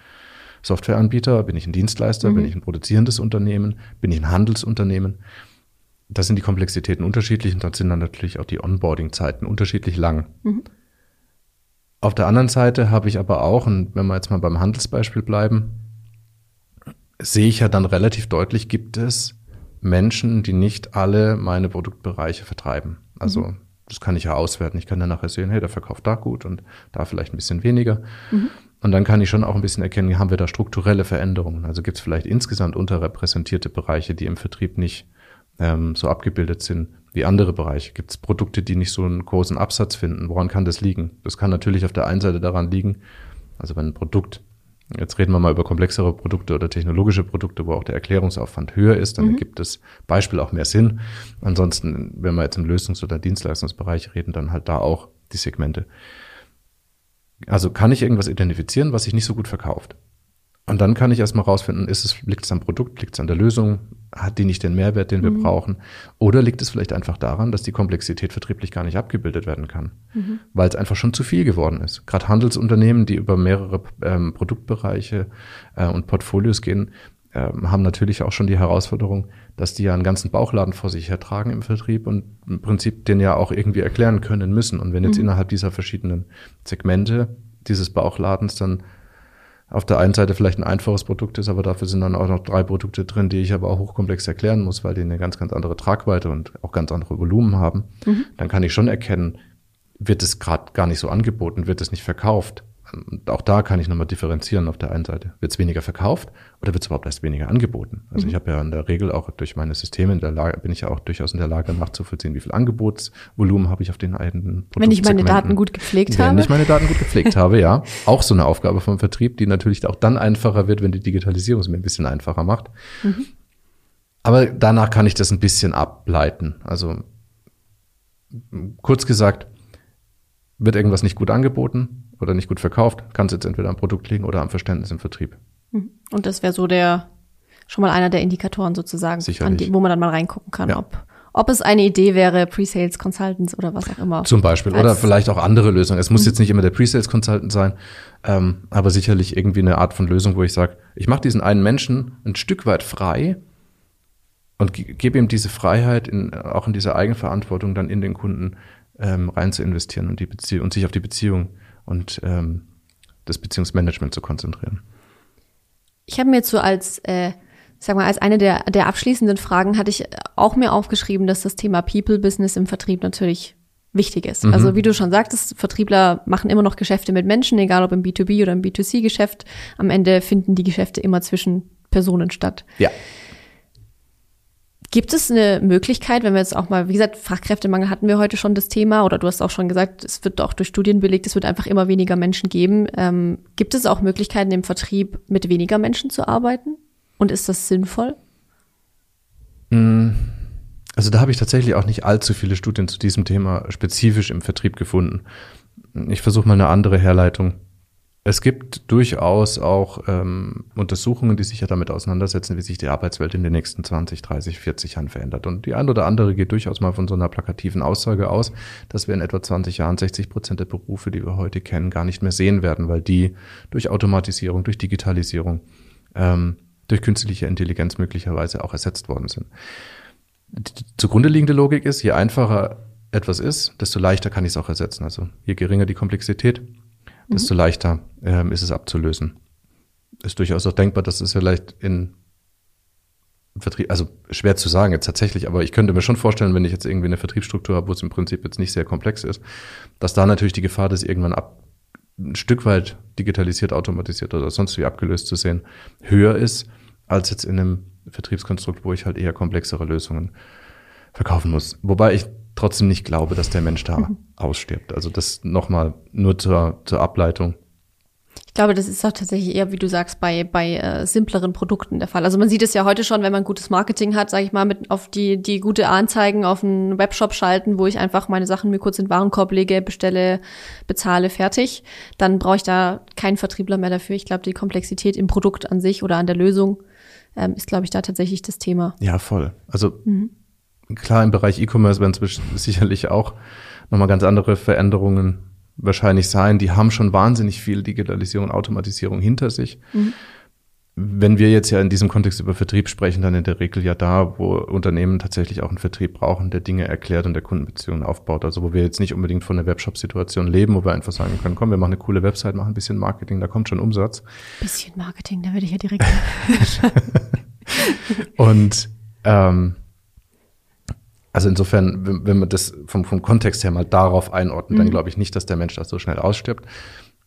Softwareanbieter? Bin ich ein Dienstleister? Mhm. Bin ich ein produzierendes Unternehmen? Bin ich ein Handelsunternehmen? Da sind die Komplexitäten unterschiedlich und da sind dann natürlich auch die Onboarding-Zeiten unterschiedlich lang. Mhm. Auf der anderen Seite habe ich aber auch, und wenn wir jetzt mal beim Handelsbeispiel bleiben, sehe ich ja dann relativ deutlich, gibt es Menschen, die nicht alle meine Produktbereiche vertreiben. Also mhm. das kann ich ja auswerten. Ich kann dann nachher sehen, hey, der verkauft da gut und da vielleicht ein bisschen weniger. Mhm. Und dann kann ich schon auch ein bisschen erkennen, haben wir da strukturelle Veränderungen? Also gibt es vielleicht insgesamt unterrepräsentierte Bereiche, die im Vertrieb nicht ähm, so abgebildet sind wie andere Bereiche? Gibt es Produkte, die nicht so einen großen Absatz finden? Woran kann das liegen? Das kann natürlich auf der einen Seite daran liegen, also wenn ein Produkt, jetzt reden wir mal über komplexere Produkte oder technologische Produkte, wo auch der Erklärungsaufwand höher ist, dann mhm. ergibt das Beispiel auch mehr Sinn. Ansonsten, wenn wir jetzt im Lösungs- oder Dienstleistungsbereich reden, dann halt da auch die Segmente. Also kann ich irgendwas identifizieren, was sich nicht so gut verkauft. Und dann kann ich erstmal rausfinden, ist es, liegt es am Produkt, liegt es an der Lösung, hat die nicht den Mehrwert, den wir mhm. brauchen? Oder liegt es vielleicht einfach daran, dass die Komplexität vertrieblich gar nicht abgebildet werden kann, mhm. weil es einfach schon zu viel geworden ist. Gerade Handelsunternehmen, die über mehrere ähm, Produktbereiche äh, und Portfolios gehen, äh, haben natürlich auch schon die Herausforderung, dass die ja einen ganzen Bauchladen vor sich hertragen im Vertrieb und im Prinzip den ja auch irgendwie erklären können müssen. Und wenn jetzt mhm. innerhalb dieser verschiedenen Segmente dieses Bauchladens dann auf der einen Seite vielleicht ein einfaches Produkt ist, aber dafür sind dann auch noch drei Produkte drin, die ich aber auch hochkomplex erklären muss, weil die eine ganz, ganz andere Tragweite und auch ganz andere Volumen haben, mhm. dann kann ich schon erkennen, wird es gerade gar nicht so angeboten, wird es nicht verkauft. Und auch da kann ich nochmal differenzieren auf der einen Seite. Wird es weniger verkauft oder wird es überhaupt erst weniger angeboten? Also mhm. ich habe ja in der Regel auch durch meine Systeme in der Lage, bin ich ja auch durchaus in der Lage nachzuvollziehen, wie viel Angebotsvolumen habe ich auf den einen Wenn ich meine Daten gut gepflegt wenn habe. Wenn ich meine Daten gut gepflegt habe, ja. Auch so eine Aufgabe vom Vertrieb, die natürlich auch dann einfacher wird, wenn die Digitalisierung es mir ein bisschen einfacher macht. Mhm. Aber danach kann ich das ein bisschen ableiten. Also kurz gesagt, wird irgendwas nicht gut angeboten, oder nicht gut verkauft, kann es jetzt entweder am Produkt liegen oder am Verständnis im Vertrieb. Mhm. Und das wäre so der, schon mal einer der Indikatoren sozusagen, die, wo man dann mal reingucken kann, ja. ob, ob es eine Idee wäre, Pre-Sales Consultants oder was auch immer. Zum Beispiel. Oder vielleicht auch andere Lösungen. Es muss mhm. jetzt nicht immer der Pre-Sales Consultant sein, ähm, aber sicherlich irgendwie eine Art von Lösung, wo ich sage, ich mache diesen einen Menschen ein Stück weit frei und gebe ihm diese Freiheit in, auch in dieser Eigenverantwortung dann in den Kunden ähm, rein zu investieren und die und sich auf die Beziehung und ähm, das Beziehungsmanagement zu konzentrieren. Ich habe mir jetzt so als, äh, sag mal, als eine der, der abschließenden Fragen hatte ich auch mir aufgeschrieben, dass das Thema People-Business im Vertrieb natürlich wichtig ist. Mhm. Also wie du schon sagtest, Vertriebler machen immer noch Geschäfte mit Menschen, egal ob im B2B oder im B2C-Geschäft. Am Ende finden die Geschäfte immer zwischen Personen statt. Ja. Gibt es eine Möglichkeit, wenn wir jetzt auch mal, wie gesagt, Fachkräftemangel hatten wir heute schon das Thema oder du hast auch schon gesagt, es wird auch durch Studien belegt, es wird einfach immer weniger Menschen geben. Ähm, gibt es auch Möglichkeiten im Vertrieb mit weniger Menschen zu arbeiten? Und ist das sinnvoll? Mm, also da habe ich tatsächlich auch nicht allzu viele Studien zu diesem Thema spezifisch im Vertrieb gefunden. Ich versuche mal eine andere Herleitung. Es gibt durchaus auch ähm, Untersuchungen, die sich ja damit auseinandersetzen, wie sich die Arbeitswelt in den nächsten 20, 30, 40 Jahren verändert. Und die ein oder andere geht durchaus mal von so einer plakativen Aussage aus, dass wir in etwa 20 Jahren 60 Prozent der Berufe, die wir heute kennen, gar nicht mehr sehen werden, weil die durch Automatisierung, durch Digitalisierung, ähm, durch künstliche Intelligenz möglicherweise auch ersetzt worden sind. Die zugrunde liegende Logik ist, je einfacher etwas ist, desto leichter kann ich es auch ersetzen. Also je geringer die Komplexität, desto mhm. leichter ähm, ist es abzulösen. Ist durchaus auch denkbar, dass es vielleicht in Vertrieb, also schwer zu sagen jetzt tatsächlich, aber ich könnte mir schon vorstellen, wenn ich jetzt irgendwie eine Vertriebsstruktur habe, wo es im Prinzip jetzt nicht sehr komplex ist, dass da natürlich die Gefahr, das irgendwann ab, ein Stück weit digitalisiert, automatisiert oder sonst wie abgelöst zu sehen, höher ist, als jetzt in einem Vertriebskonstrukt, wo ich halt eher komplexere Lösungen verkaufen muss. Wobei ich trotzdem nicht glaube, dass der Mensch da mhm. ausstirbt. Also das nochmal nur zur, zur Ableitung. Ich glaube, das ist auch tatsächlich eher, wie du sagst, bei, bei äh, simpleren Produkten der Fall. Also man sieht es ja heute schon, wenn man gutes Marketing hat, sage ich mal, mit auf die, die gute Anzeigen auf einen Webshop schalten, wo ich einfach meine Sachen mir kurz in den Warenkorb lege, bestelle, bezahle, fertig. Dann brauche ich da keinen Vertriebler mehr dafür. Ich glaube, die Komplexität im Produkt an sich oder an der Lösung ähm, ist, glaube ich, da tatsächlich das Thema. Ja, voll. Also mhm klar, im Bereich E-Commerce werden es sicherlich auch nochmal ganz andere Veränderungen wahrscheinlich sein. Die haben schon wahnsinnig viel Digitalisierung, Automatisierung hinter sich. Mhm. Wenn wir jetzt ja in diesem Kontext über Vertrieb sprechen, dann in der Regel ja da, wo Unternehmen tatsächlich auch einen Vertrieb brauchen, der Dinge erklärt und der Kundenbeziehungen aufbaut. Also wo wir jetzt nicht unbedingt von der Webshop-Situation leben, wo wir einfach sagen können, komm, wir machen eine coole Website, machen ein bisschen Marketing, da kommt schon Umsatz. Bisschen Marketing, da würde ich ja direkt. und ähm, also insofern, wenn, wenn man das vom, vom Kontext her mal darauf einordnet, mhm. dann glaube ich nicht, dass der Mensch da so schnell ausstirbt.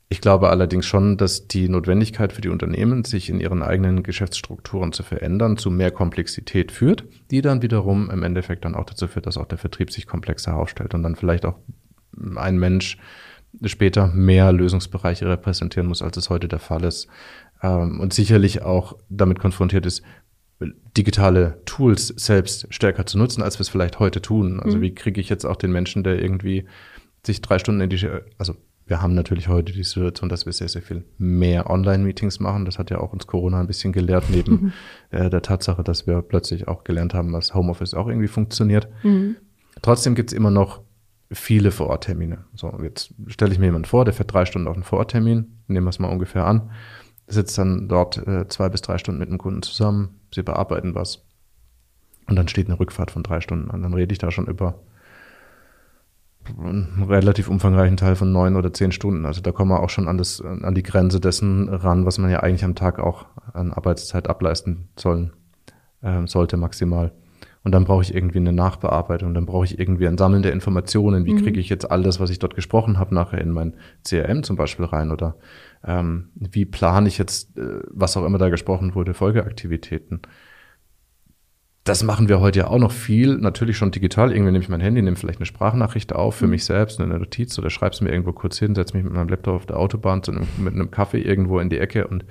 Ich glaube allerdings schon, dass die Notwendigkeit für die Unternehmen, sich in ihren eigenen Geschäftsstrukturen zu verändern, zu mehr Komplexität führt, die dann wiederum im Endeffekt dann auch dazu führt, dass auch der Vertrieb sich komplexer aufstellt und dann vielleicht auch ein Mensch später mehr Lösungsbereiche repräsentieren muss, als es heute der Fall ist. Ähm, und sicherlich auch damit konfrontiert ist, digitale Tools selbst stärker zu nutzen, als wir es vielleicht heute tun. Also mhm. wie kriege ich jetzt auch den Menschen, der irgendwie sich drei Stunden in die, also wir haben natürlich heute die Situation, dass wir sehr, sehr viel mehr Online-Meetings machen. Das hat ja auch uns Corona ein bisschen gelehrt, neben mhm. äh, der Tatsache, dass wir plötzlich auch gelernt haben, dass Homeoffice auch irgendwie funktioniert. Mhm. Trotzdem gibt's immer noch viele Vororttermine. So, jetzt stelle ich mir jemanden vor, der fährt drei Stunden auf einen Vororttermin, nehmen wir es mal ungefähr an, sitzt dann dort äh, zwei bis drei Stunden mit dem Kunden zusammen, sie bearbeiten was und dann steht eine Rückfahrt von drei Stunden an. Dann rede ich da schon über einen relativ umfangreichen Teil von neun oder zehn Stunden. Also da kommen wir auch schon an, das, an die Grenze dessen ran, was man ja eigentlich am Tag auch an Arbeitszeit ableisten sollen, äh, sollte maximal. Und dann brauche ich irgendwie eine Nachbearbeitung, dann brauche ich irgendwie ein Sammeln der Informationen. Wie mhm. kriege ich jetzt all das, was ich dort gesprochen habe, nachher in mein CRM zum Beispiel rein? Oder ähm, wie plane ich jetzt, äh, was auch immer da gesprochen wurde, Folgeaktivitäten? das machen wir heute ja auch noch viel, natürlich schon digital. Irgendwie nehme ich mein Handy, nehme vielleicht eine Sprachnachricht auf für mhm. mich selbst, eine Notiz oder schreibe es mir irgendwo kurz hin, setze mich mit meinem Laptop auf der Autobahn zu einem, mit einem Kaffee irgendwo in die Ecke und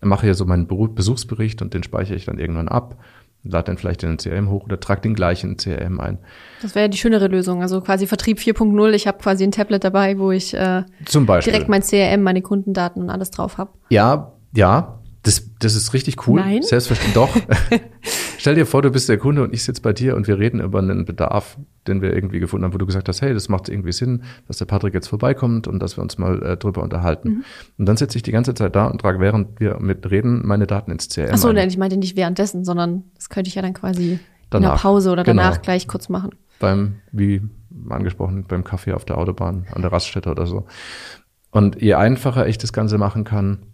mache hier so meinen Besuchsbericht und den speichere ich dann irgendwann ab, lade dann vielleicht in den CRM hoch oder trage den gleichen CRM ein. Das wäre ja die schönere Lösung, also quasi Vertrieb 4.0. Ich habe quasi ein Tablet dabei, wo ich äh, Zum Beispiel. direkt mein CRM, meine Kundendaten und alles drauf habe. Ja, ja, das, das ist richtig cool. Nein. Selbstverständlich doch. Stell dir vor, du bist der Kunde und ich sitze bei dir und wir reden über einen Bedarf, den wir irgendwie gefunden haben, wo du gesagt hast, hey, das macht irgendwie Sinn, dass der Patrick jetzt vorbeikommt und dass wir uns mal äh, drüber unterhalten. Mhm. Und dann sitze ich die ganze Zeit da und trage, während wir mit reden, meine Daten ins CRM. Achso, nein, ich meinte nicht währenddessen, sondern das könnte ich ja dann quasi danach. in der Pause oder danach genau. gleich kurz machen. Beim, wie angesprochen, beim Kaffee auf der Autobahn, an der Raststätte oder so. Und je einfacher ich das Ganze machen kann,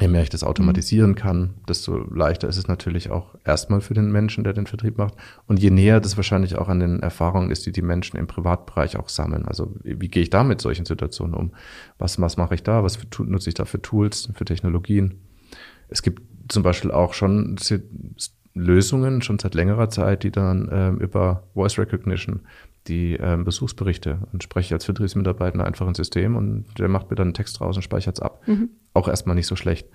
Je mehr ich das automatisieren kann, desto leichter ist es natürlich auch erstmal für den Menschen, der den Vertrieb macht. Und je näher das wahrscheinlich auch an den Erfahrungen ist, die die Menschen im Privatbereich auch sammeln. Also wie, gehe ich da mit solchen Situationen um? Was, was mache ich da? Was für, nutze ich da für Tools, für Technologien? Es gibt zum Beispiel auch schon Lösungen, schon seit längerer Zeit, die dann ähm, über Voice Recognition die ähm, Besuchsberichte und spreche als Vertriebsmitarbeiter einfach ein System und der macht mir dann einen Text raus und speichert es ab. Mhm. Auch erstmal nicht so schlecht.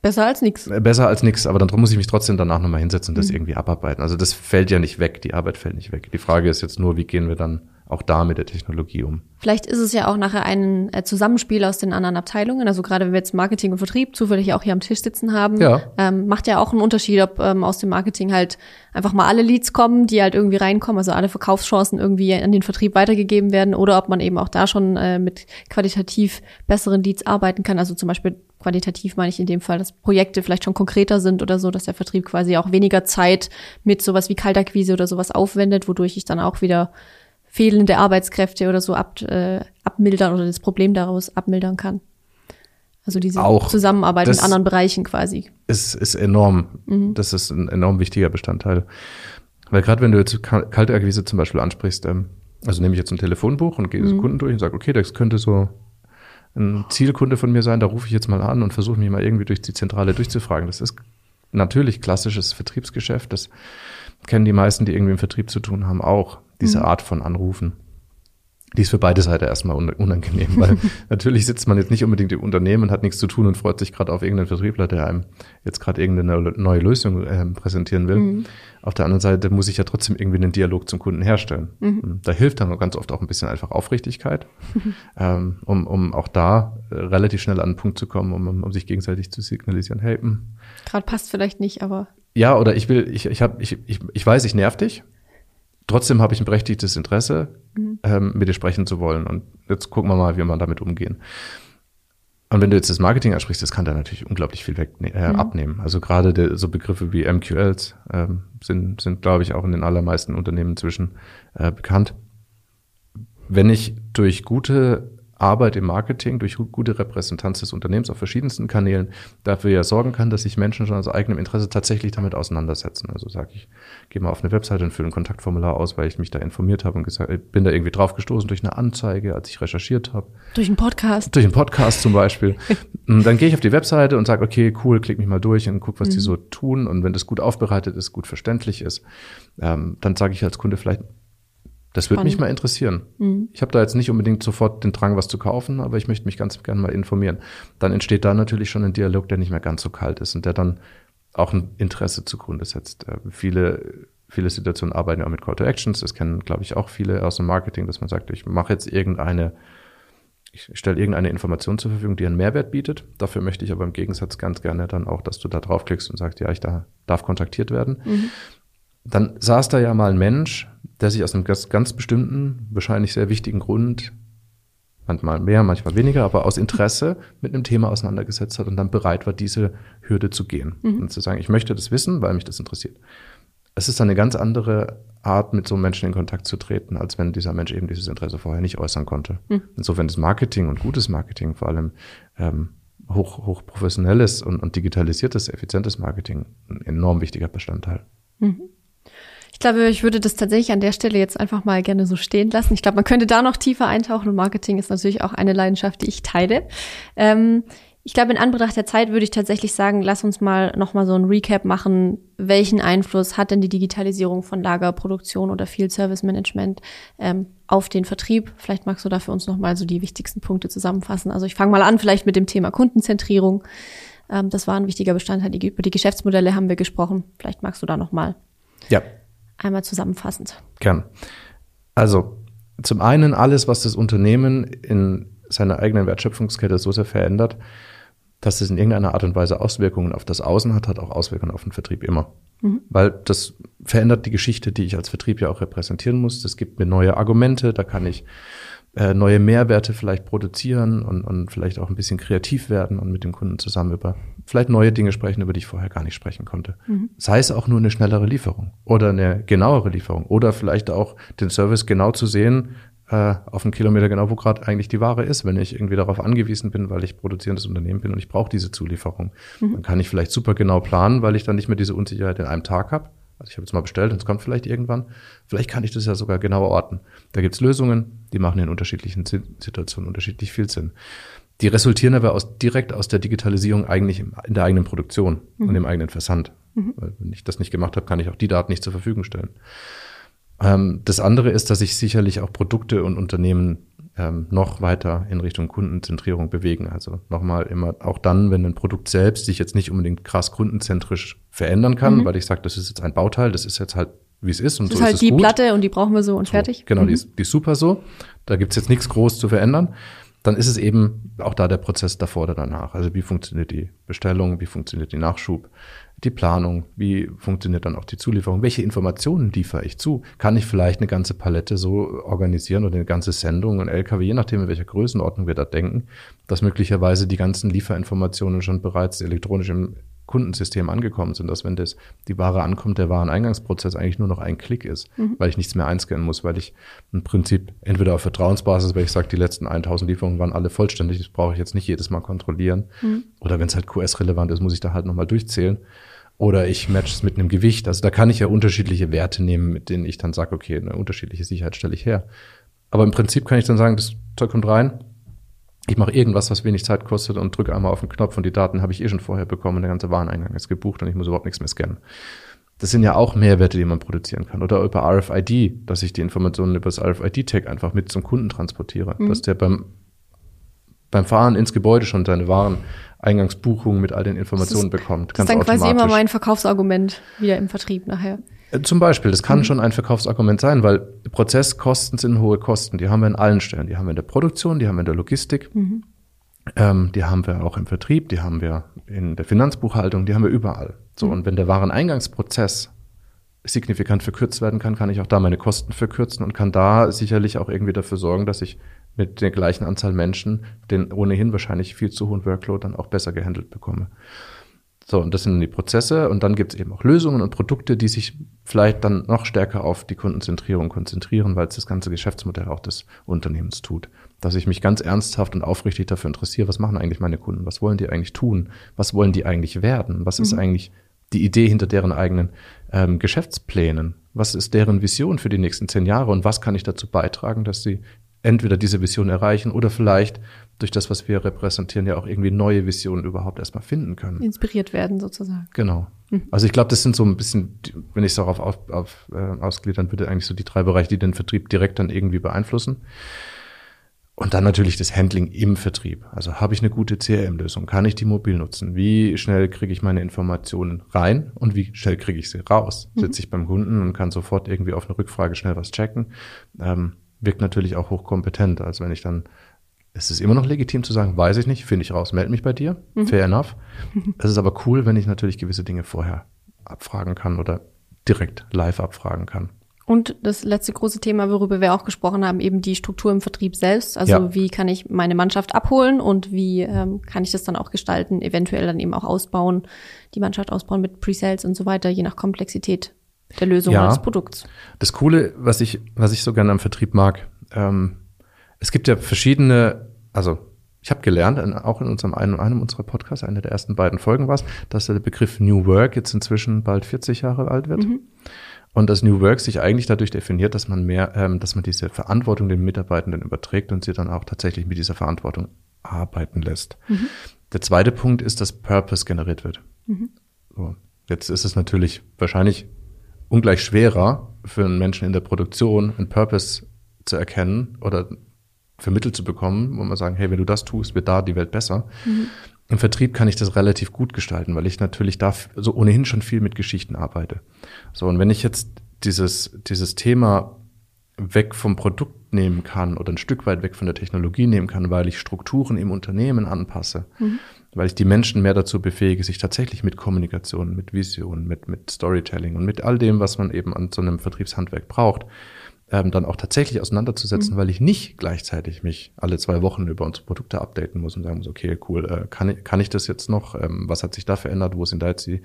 Besser als nichts. Äh, besser als nichts, aber dann muss ich mich trotzdem danach nochmal hinsetzen und das mhm. irgendwie abarbeiten. Also das fällt ja nicht weg, die Arbeit fällt nicht weg. Die Frage ist jetzt nur, wie gehen wir dann auch da mit der Technologie um. Vielleicht ist es ja auch nachher ein äh, Zusammenspiel aus den anderen Abteilungen. Also gerade wenn wir jetzt Marketing und Vertrieb zufällig auch hier am Tisch sitzen haben, ja. ähm, macht ja auch einen Unterschied, ob ähm, aus dem Marketing halt einfach mal alle Leads kommen, die halt irgendwie reinkommen, also alle Verkaufschancen irgendwie an den Vertrieb weitergegeben werden oder ob man eben auch da schon äh, mit qualitativ besseren Leads arbeiten kann. Also zum Beispiel qualitativ meine ich in dem Fall, dass Projekte vielleicht schon konkreter sind oder so, dass der Vertrieb quasi auch weniger Zeit mit sowas wie Kaltakquise oder sowas aufwendet, wodurch ich dann auch wieder fehlende Arbeitskräfte oder so ab, äh, abmildern oder das Problem daraus abmildern kann. Also diese auch Zusammenarbeit mit anderen Bereichen quasi. Ist, ist enorm. Mhm. Das ist ein enorm wichtiger Bestandteil. Weil gerade wenn du jetzt kalte Akquise zum Beispiel ansprichst, ähm, also nehme ich jetzt ein Telefonbuch und gehe mhm. Kunden durch und sage, okay, das könnte so ein Zielkunde von mir sein, da rufe ich jetzt mal an und versuche mich mal irgendwie durch die Zentrale durchzufragen. Das ist natürlich klassisches Vertriebsgeschäft. Das kennen die meisten, die irgendwie im Vertrieb zu tun haben, auch diese mhm. Art von Anrufen. Die ist für beide Seiten erstmal unangenehm, weil natürlich sitzt man jetzt nicht unbedingt im Unternehmen, hat nichts zu tun und freut sich gerade auf irgendeinen Vertriebler, der einem jetzt gerade irgendeine neue Lösung äh, präsentieren will. Mhm. Auf der anderen Seite muss ich ja trotzdem irgendwie einen Dialog zum Kunden herstellen. Mhm. Da hilft dann ganz oft auch ein bisschen einfach Aufrichtigkeit, ähm, um, um auch da äh, relativ schnell an den Punkt zu kommen, um, um sich gegenseitig zu signalisieren, hey, hm. gerade passt vielleicht nicht, aber ja, oder ich will, ich, ich habe, ich, ich, ich weiß, ich nerv dich. Trotzdem habe ich ein berechtigtes Interesse, mhm. ähm, mit dir sprechen zu wollen. Und jetzt gucken wir mal, wie wir damit umgehen. Und wenn du jetzt das Marketing ansprichst, das kann da natürlich unglaublich viel weg, äh, mhm. abnehmen. Also gerade der, so Begriffe wie MQLs ähm, sind, sind glaube ich, auch in den allermeisten Unternehmen inzwischen äh, bekannt. Wenn ich durch gute Arbeit im Marketing durch gute Repräsentanz des Unternehmens auf verschiedensten Kanälen dafür ja sorgen kann, dass sich Menschen schon aus eigenem Interesse tatsächlich damit auseinandersetzen. Also sage ich, gehe mal auf eine Webseite und fülle ein Kontaktformular aus, weil ich mich da informiert habe und gesagt, bin da irgendwie drauf gestoßen durch eine Anzeige, als ich recherchiert habe. Durch einen Podcast. Durch einen Podcast zum Beispiel. dann gehe ich auf die Webseite und sage, okay, cool, klick mich mal durch und guck, was mhm. die so tun. Und wenn das gut aufbereitet ist, gut verständlich ist, ähm, dann sage ich als Kunde vielleicht, das würde mich mal interessieren. Mhm. Ich habe da jetzt nicht unbedingt sofort den Drang, was zu kaufen, aber ich möchte mich ganz gerne mal informieren. Dann entsteht da natürlich schon ein Dialog, der nicht mehr ganz so kalt ist und der dann auch ein Interesse zugrunde setzt. Äh, viele, viele Situationen arbeiten ja auch mit Call to Actions. Das kennen, glaube ich, auch viele aus dem Marketing, dass man sagt, ich mache jetzt irgendeine, ich stelle irgendeine Information zur Verfügung, die einen Mehrwert bietet. Dafür möchte ich aber im Gegensatz ganz gerne dann auch, dass du da draufklickst und sagst, ja, ich da, darf kontaktiert werden. Mhm. Dann saß da ja mal ein Mensch, der sich aus einem ganz, ganz bestimmten, wahrscheinlich sehr wichtigen Grund, manchmal mehr, manchmal weniger, aber aus Interesse mit einem Thema auseinandergesetzt hat und dann bereit war, diese Hürde zu gehen mhm. und zu sagen, ich möchte das wissen, weil mich das interessiert. Es ist eine ganz andere Art, mit so einem Menschen in Kontakt zu treten, als wenn dieser Mensch eben dieses Interesse vorher nicht äußern konnte. Mhm. Insofern ist Marketing und gutes Marketing, vor allem ähm, hoch, hoch professionelles und, und digitalisiertes, effizientes Marketing, ein enorm wichtiger Bestandteil. Mhm. Ich glaube, ich würde das tatsächlich an der Stelle jetzt einfach mal gerne so stehen lassen. Ich glaube, man könnte da noch tiefer eintauchen und Marketing ist natürlich auch eine Leidenschaft, die ich teile. Ähm, ich glaube, in Anbetracht der Zeit würde ich tatsächlich sagen, lass uns mal nochmal so ein Recap machen. Welchen Einfluss hat denn die Digitalisierung von Lagerproduktion oder Field Service Management ähm, auf den Vertrieb? Vielleicht magst du da für uns nochmal so die wichtigsten Punkte zusammenfassen. Also ich fange mal an, vielleicht mit dem Thema Kundenzentrierung. Ähm, das war ein wichtiger Bestandteil. Über die Geschäftsmodelle haben wir gesprochen. Vielleicht magst du da nochmal. Ja, einmal zusammenfassend. Gern. Also zum einen alles, was das Unternehmen in seiner eigenen Wertschöpfungskette so sehr verändert, dass es in irgendeiner Art und Weise Auswirkungen auf das Außen hat, hat auch Auswirkungen auf den Vertrieb immer. Mhm. Weil das verändert die Geschichte, die ich als Vertrieb ja auch repräsentieren muss. Das gibt mir neue Argumente, da kann ich äh, neue Mehrwerte vielleicht produzieren und, und vielleicht auch ein bisschen kreativ werden und mit dem Kunden zusammen über vielleicht neue Dinge sprechen, über die ich vorher gar nicht sprechen konnte. Mhm. Sei es auch nur eine schnellere Lieferung oder eine genauere Lieferung oder vielleicht auch den Service genau zu sehen, äh, auf einen Kilometer genau, wo gerade eigentlich die Ware ist, wenn ich irgendwie darauf angewiesen bin, weil ich produzierendes Unternehmen bin und ich brauche diese Zulieferung. Mhm. Dann kann ich vielleicht super genau planen, weil ich dann nicht mehr diese Unsicherheit in einem Tag habe also ich habe jetzt mal bestellt und es kommt vielleicht irgendwann. Vielleicht kann ich das ja sogar genauer orten. Da gibt's Lösungen, die machen in unterschiedlichen Situationen unterschiedlich viel Sinn. Die resultieren aber aus, direkt aus der Digitalisierung eigentlich in der eigenen Produktion mhm. und im eigenen Versand. Mhm. Weil wenn ich das nicht gemacht habe, kann ich auch die Daten nicht zur Verfügung stellen. Ähm, das andere ist, dass ich sicherlich auch Produkte und Unternehmen ähm, noch weiter in Richtung Kundenzentrierung bewegen. Also nochmal immer auch dann, wenn ein Produkt selbst sich jetzt nicht unbedingt krass kundenzentrisch verändern kann, mhm. weil ich sage, das ist jetzt ein Bauteil, das ist jetzt halt wie es ist und das so ist halt ist die gut. Platte und die brauchen wir so und so, fertig. Genau, mhm. die, ist, die ist super so. Da gibt's jetzt nichts groß zu verändern dann ist es eben auch da der Prozess davor oder danach. Also wie funktioniert die Bestellung, wie funktioniert die Nachschub, die Planung, wie funktioniert dann auch die Zulieferung, welche Informationen liefere ich zu? Kann ich vielleicht eine ganze Palette so organisieren oder eine ganze Sendung und LKW, je nachdem, in welcher Größenordnung wir da denken, dass möglicherweise die ganzen Lieferinformationen schon bereits elektronisch im Kundensystem angekommen sind, dass wenn das, die Ware ankommt, der Wareneingangsprozess eigentlich nur noch ein Klick ist, mhm. weil ich nichts mehr einscannen muss, weil ich im Prinzip entweder auf Vertrauensbasis, weil ich sage, die letzten 1000 Lieferungen waren alle vollständig, das brauche ich jetzt nicht jedes Mal kontrollieren. Mhm. Oder wenn es halt QS-relevant ist, muss ich da halt nochmal durchzählen. Oder ich match es mit einem Gewicht. Also da kann ich ja unterschiedliche Werte nehmen, mit denen ich dann sage, okay, eine unterschiedliche Sicherheit stelle ich her. Aber im Prinzip kann ich dann sagen, das Zeug kommt rein, ich mache irgendwas, was wenig Zeit kostet und drücke einmal auf den Knopf und die Daten habe ich eh schon vorher bekommen, der ganze Wareneingang ist gebucht und ich muss überhaupt nichts mehr scannen. Das sind ja auch Mehrwerte, die man produzieren kann. Oder über RFID, dass ich die Informationen über das RFID-Tag einfach mit zum Kunden transportiere. Mhm. Dass der beim, beim Fahren ins Gebäude schon seine Wareneingangsbuchung mit all den Informationen das ist, bekommt. Das ist dann quasi immer mein Verkaufsargument wieder im Vertrieb nachher. Äh, zum Beispiel, das kann mhm. schon ein Verkaufsargument sein, weil Prozesskosten sind hohe Kosten. Die haben wir in allen Stellen. Die haben wir in der Produktion, die haben wir in der Logistik, mhm. ähm, die haben wir auch im Vertrieb, die haben wir in der Finanzbuchhaltung, die haben wir überall. So, mhm. und wenn der Wareneingangsprozess signifikant verkürzt werden kann, kann ich auch da meine Kosten verkürzen und kann da sicherlich auch irgendwie dafür sorgen, dass ich mit der gleichen Anzahl Menschen den ohnehin wahrscheinlich viel zu hohen Workload dann auch besser gehandelt bekomme So, und das sind die Prozesse. Und dann gibt es eben auch Lösungen und Produkte, die sich vielleicht dann noch stärker auf die Kundenzentrierung konzentrieren, weil es das ganze Geschäftsmodell auch des Unternehmens tut. Dass ich mich ganz ernsthaft und aufrichtig dafür interessiere, was machen eigentlich meine Kunden, was wollen die eigentlich tun, was wollen die eigentlich werden, was mhm. ist eigentlich die Idee hinter deren eigenen ähm, Geschäftsplänen, was ist deren Vision für die nächsten zehn Jahre? Und was kann ich dazu beitragen, dass sie entweder diese Vision erreichen oder vielleicht durch das, was wir repräsentieren, ja auch irgendwie neue Visionen überhaupt erstmal finden können. Inspiriert werden sozusagen. Genau. Mhm. Also ich glaube, das sind so ein bisschen, wenn ich es darauf auf, auf, äh, ausgliedern würde, eigentlich so die drei Bereiche, die den Vertrieb direkt dann irgendwie beeinflussen. Und dann natürlich das Handling im Vertrieb. Also habe ich eine gute CRM-Lösung? Kann ich die mobil nutzen? Wie schnell kriege ich meine Informationen rein und wie schnell kriege ich sie raus? Mhm. Sitze ich beim Kunden und kann sofort irgendwie auf eine Rückfrage schnell was checken. Ähm, wirkt natürlich auch hochkompetent. Also wenn ich dann, es ist immer noch legitim zu sagen, weiß ich nicht, finde ich raus, melde mich bei dir, mhm. fair enough. Es ist aber cool, wenn ich natürlich gewisse Dinge vorher abfragen kann oder direkt live abfragen kann. Und das letzte große Thema, worüber wir auch gesprochen haben, eben die Struktur im Vertrieb selbst. Also ja. wie kann ich meine Mannschaft abholen und wie ähm, kann ich das dann auch gestalten, eventuell dann eben auch ausbauen, die Mannschaft ausbauen mit Pre-Sales und so weiter, je nach Komplexität der Lösung ja. des Produkts. Das Coole, was ich, was ich so gerne am Vertrieb mag, ähm, es gibt ja verschiedene, also ich habe gelernt, auch in unserem einem, einem unserer Podcasts, eine der ersten beiden Folgen war es, dass der Begriff New Work jetzt inzwischen bald 40 Jahre alt wird. Mhm. Und das New Work sich eigentlich dadurch definiert, dass man mehr, ähm, dass man diese Verantwortung den Mitarbeitenden überträgt und sie dann auch tatsächlich mit dieser Verantwortung arbeiten lässt. Mhm. Der zweite Punkt ist, dass Purpose generiert wird. Mhm. So. Jetzt ist es natürlich wahrscheinlich ungleich schwerer für einen Menschen in der Produktion, einen Purpose zu erkennen oder vermittelt zu bekommen, wo man sagen, hey, wenn du das tust, wird da die Welt besser. Mhm. Im Vertrieb kann ich das relativ gut gestalten, weil ich natürlich da so ohnehin schon viel mit Geschichten arbeite. So, und wenn ich jetzt dieses, dieses Thema weg vom Produkt nehmen kann oder ein Stück weit weg von der Technologie nehmen kann, weil ich Strukturen im Unternehmen anpasse, mhm weil ich die Menschen mehr dazu befähige, sich tatsächlich mit Kommunikation, mit Vision, mit, mit Storytelling und mit all dem, was man eben an so einem Vertriebshandwerk braucht, ähm, dann auch tatsächlich auseinanderzusetzen, mhm. weil ich nicht gleichzeitig mich alle zwei Wochen über unsere Produkte updaten muss und sagen muss, okay, cool, äh, kann, ich, kann ich das jetzt noch? Ähm, was hat sich da verändert? Wo sind da jetzt die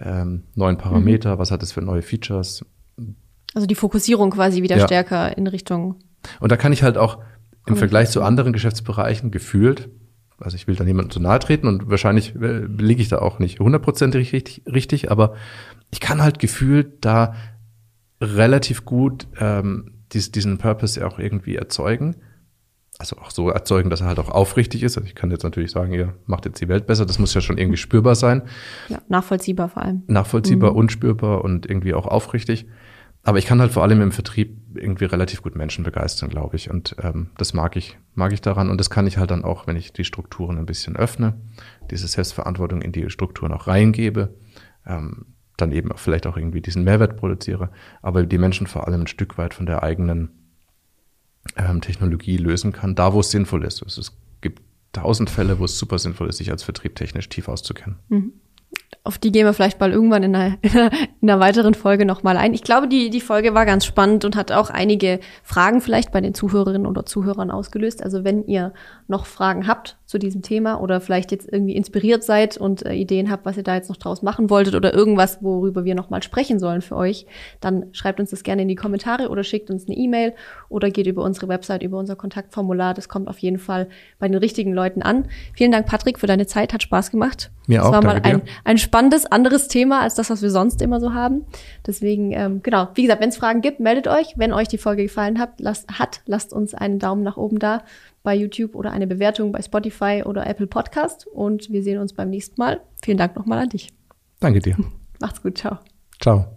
ähm, neuen Parameter? Mhm. Was hat es für neue Features? Also die Fokussierung quasi wieder ja. stärker in Richtung. Und da kann ich halt auch im Vergleich zu anderen Geschäftsbereichen gefühlt also ich will da niemandem zu nahe treten und wahrscheinlich äh, liege ich da auch nicht hundertprozentig richtig, richtig, aber ich kann halt gefühlt da relativ gut ähm, dies, diesen Purpose ja auch irgendwie erzeugen. Also auch so erzeugen, dass er halt auch aufrichtig ist. Also ich kann jetzt natürlich sagen, ihr macht jetzt die Welt besser. Das muss ja schon irgendwie spürbar sein. Ja, nachvollziehbar vor allem. Nachvollziehbar, mhm. unspürbar und irgendwie auch aufrichtig. Aber ich kann halt vor allem im Vertrieb irgendwie relativ gut Menschen begeistern, glaube ich. Und ähm, das mag ich, mag ich daran. Und das kann ich halt dann auch, wenn ich die Strukturen ein bisschen öffne, diese Selbstverantwortung in die Strukturen auch reingebe, ähm, dann eben vielleicht auch irgendwie diesen Mehrwert produziere, aber die Menschen vor allem ein Stück weit von der eigenen ähm, Technologie lösen kann, da wo es sinnvoll ist. Es gibt tausend Fälle, wo es super sinnvoll ist, sich als Vertrieb technisch tief auszukennen. Mhm auf die gehen wir vielleicht mal irgendwann in einer, in einer weiteren Folge nochmal ein. Ich glaube, die, die Folge war ganz spannend und hat auch einige Fragen vielleicht bei den Zuhörerinnen oder Zuhörern ausgelöst. Also wenn ihr noch Fragen habt zu diesem Thema oder vielleicht jetzt irgendwie inspiriert seid und äh, Ideen habt, was ihr da jetzt noch draus machen wolltet oder irgendwas, worüber wir nochmal sprechen sollen für euch, dann schreibt uns das gerne in die Kommentare oder schickt uns eine E-Mail oder geht über unsere Website, über unser Kontaktformular. Das kommt auf jeden Fall bei den richtigen Leuten an. Vielen Dank, Patrick, für deine Zeit. Hat Spaß gemacht. Mir das auch. war mal ein, ein spannendes, anderes Thema als das, was wir sonst immer so haben. Deswegen, ähm, genau, wie gesagt, wenn es Fragen gibt, meldet euch. Wenn euch die Folge gefallen hat, lasst, hat, lasst uns einen Daumen nach oben da bei YouTube oder eine Bewertung bei Spotify oder Apple Podcast. Und wir sehen uns beim nächsten Mal. Vielen Dank nochmal an dich. Danke dir. Macht's gut. Ciao. Ciao.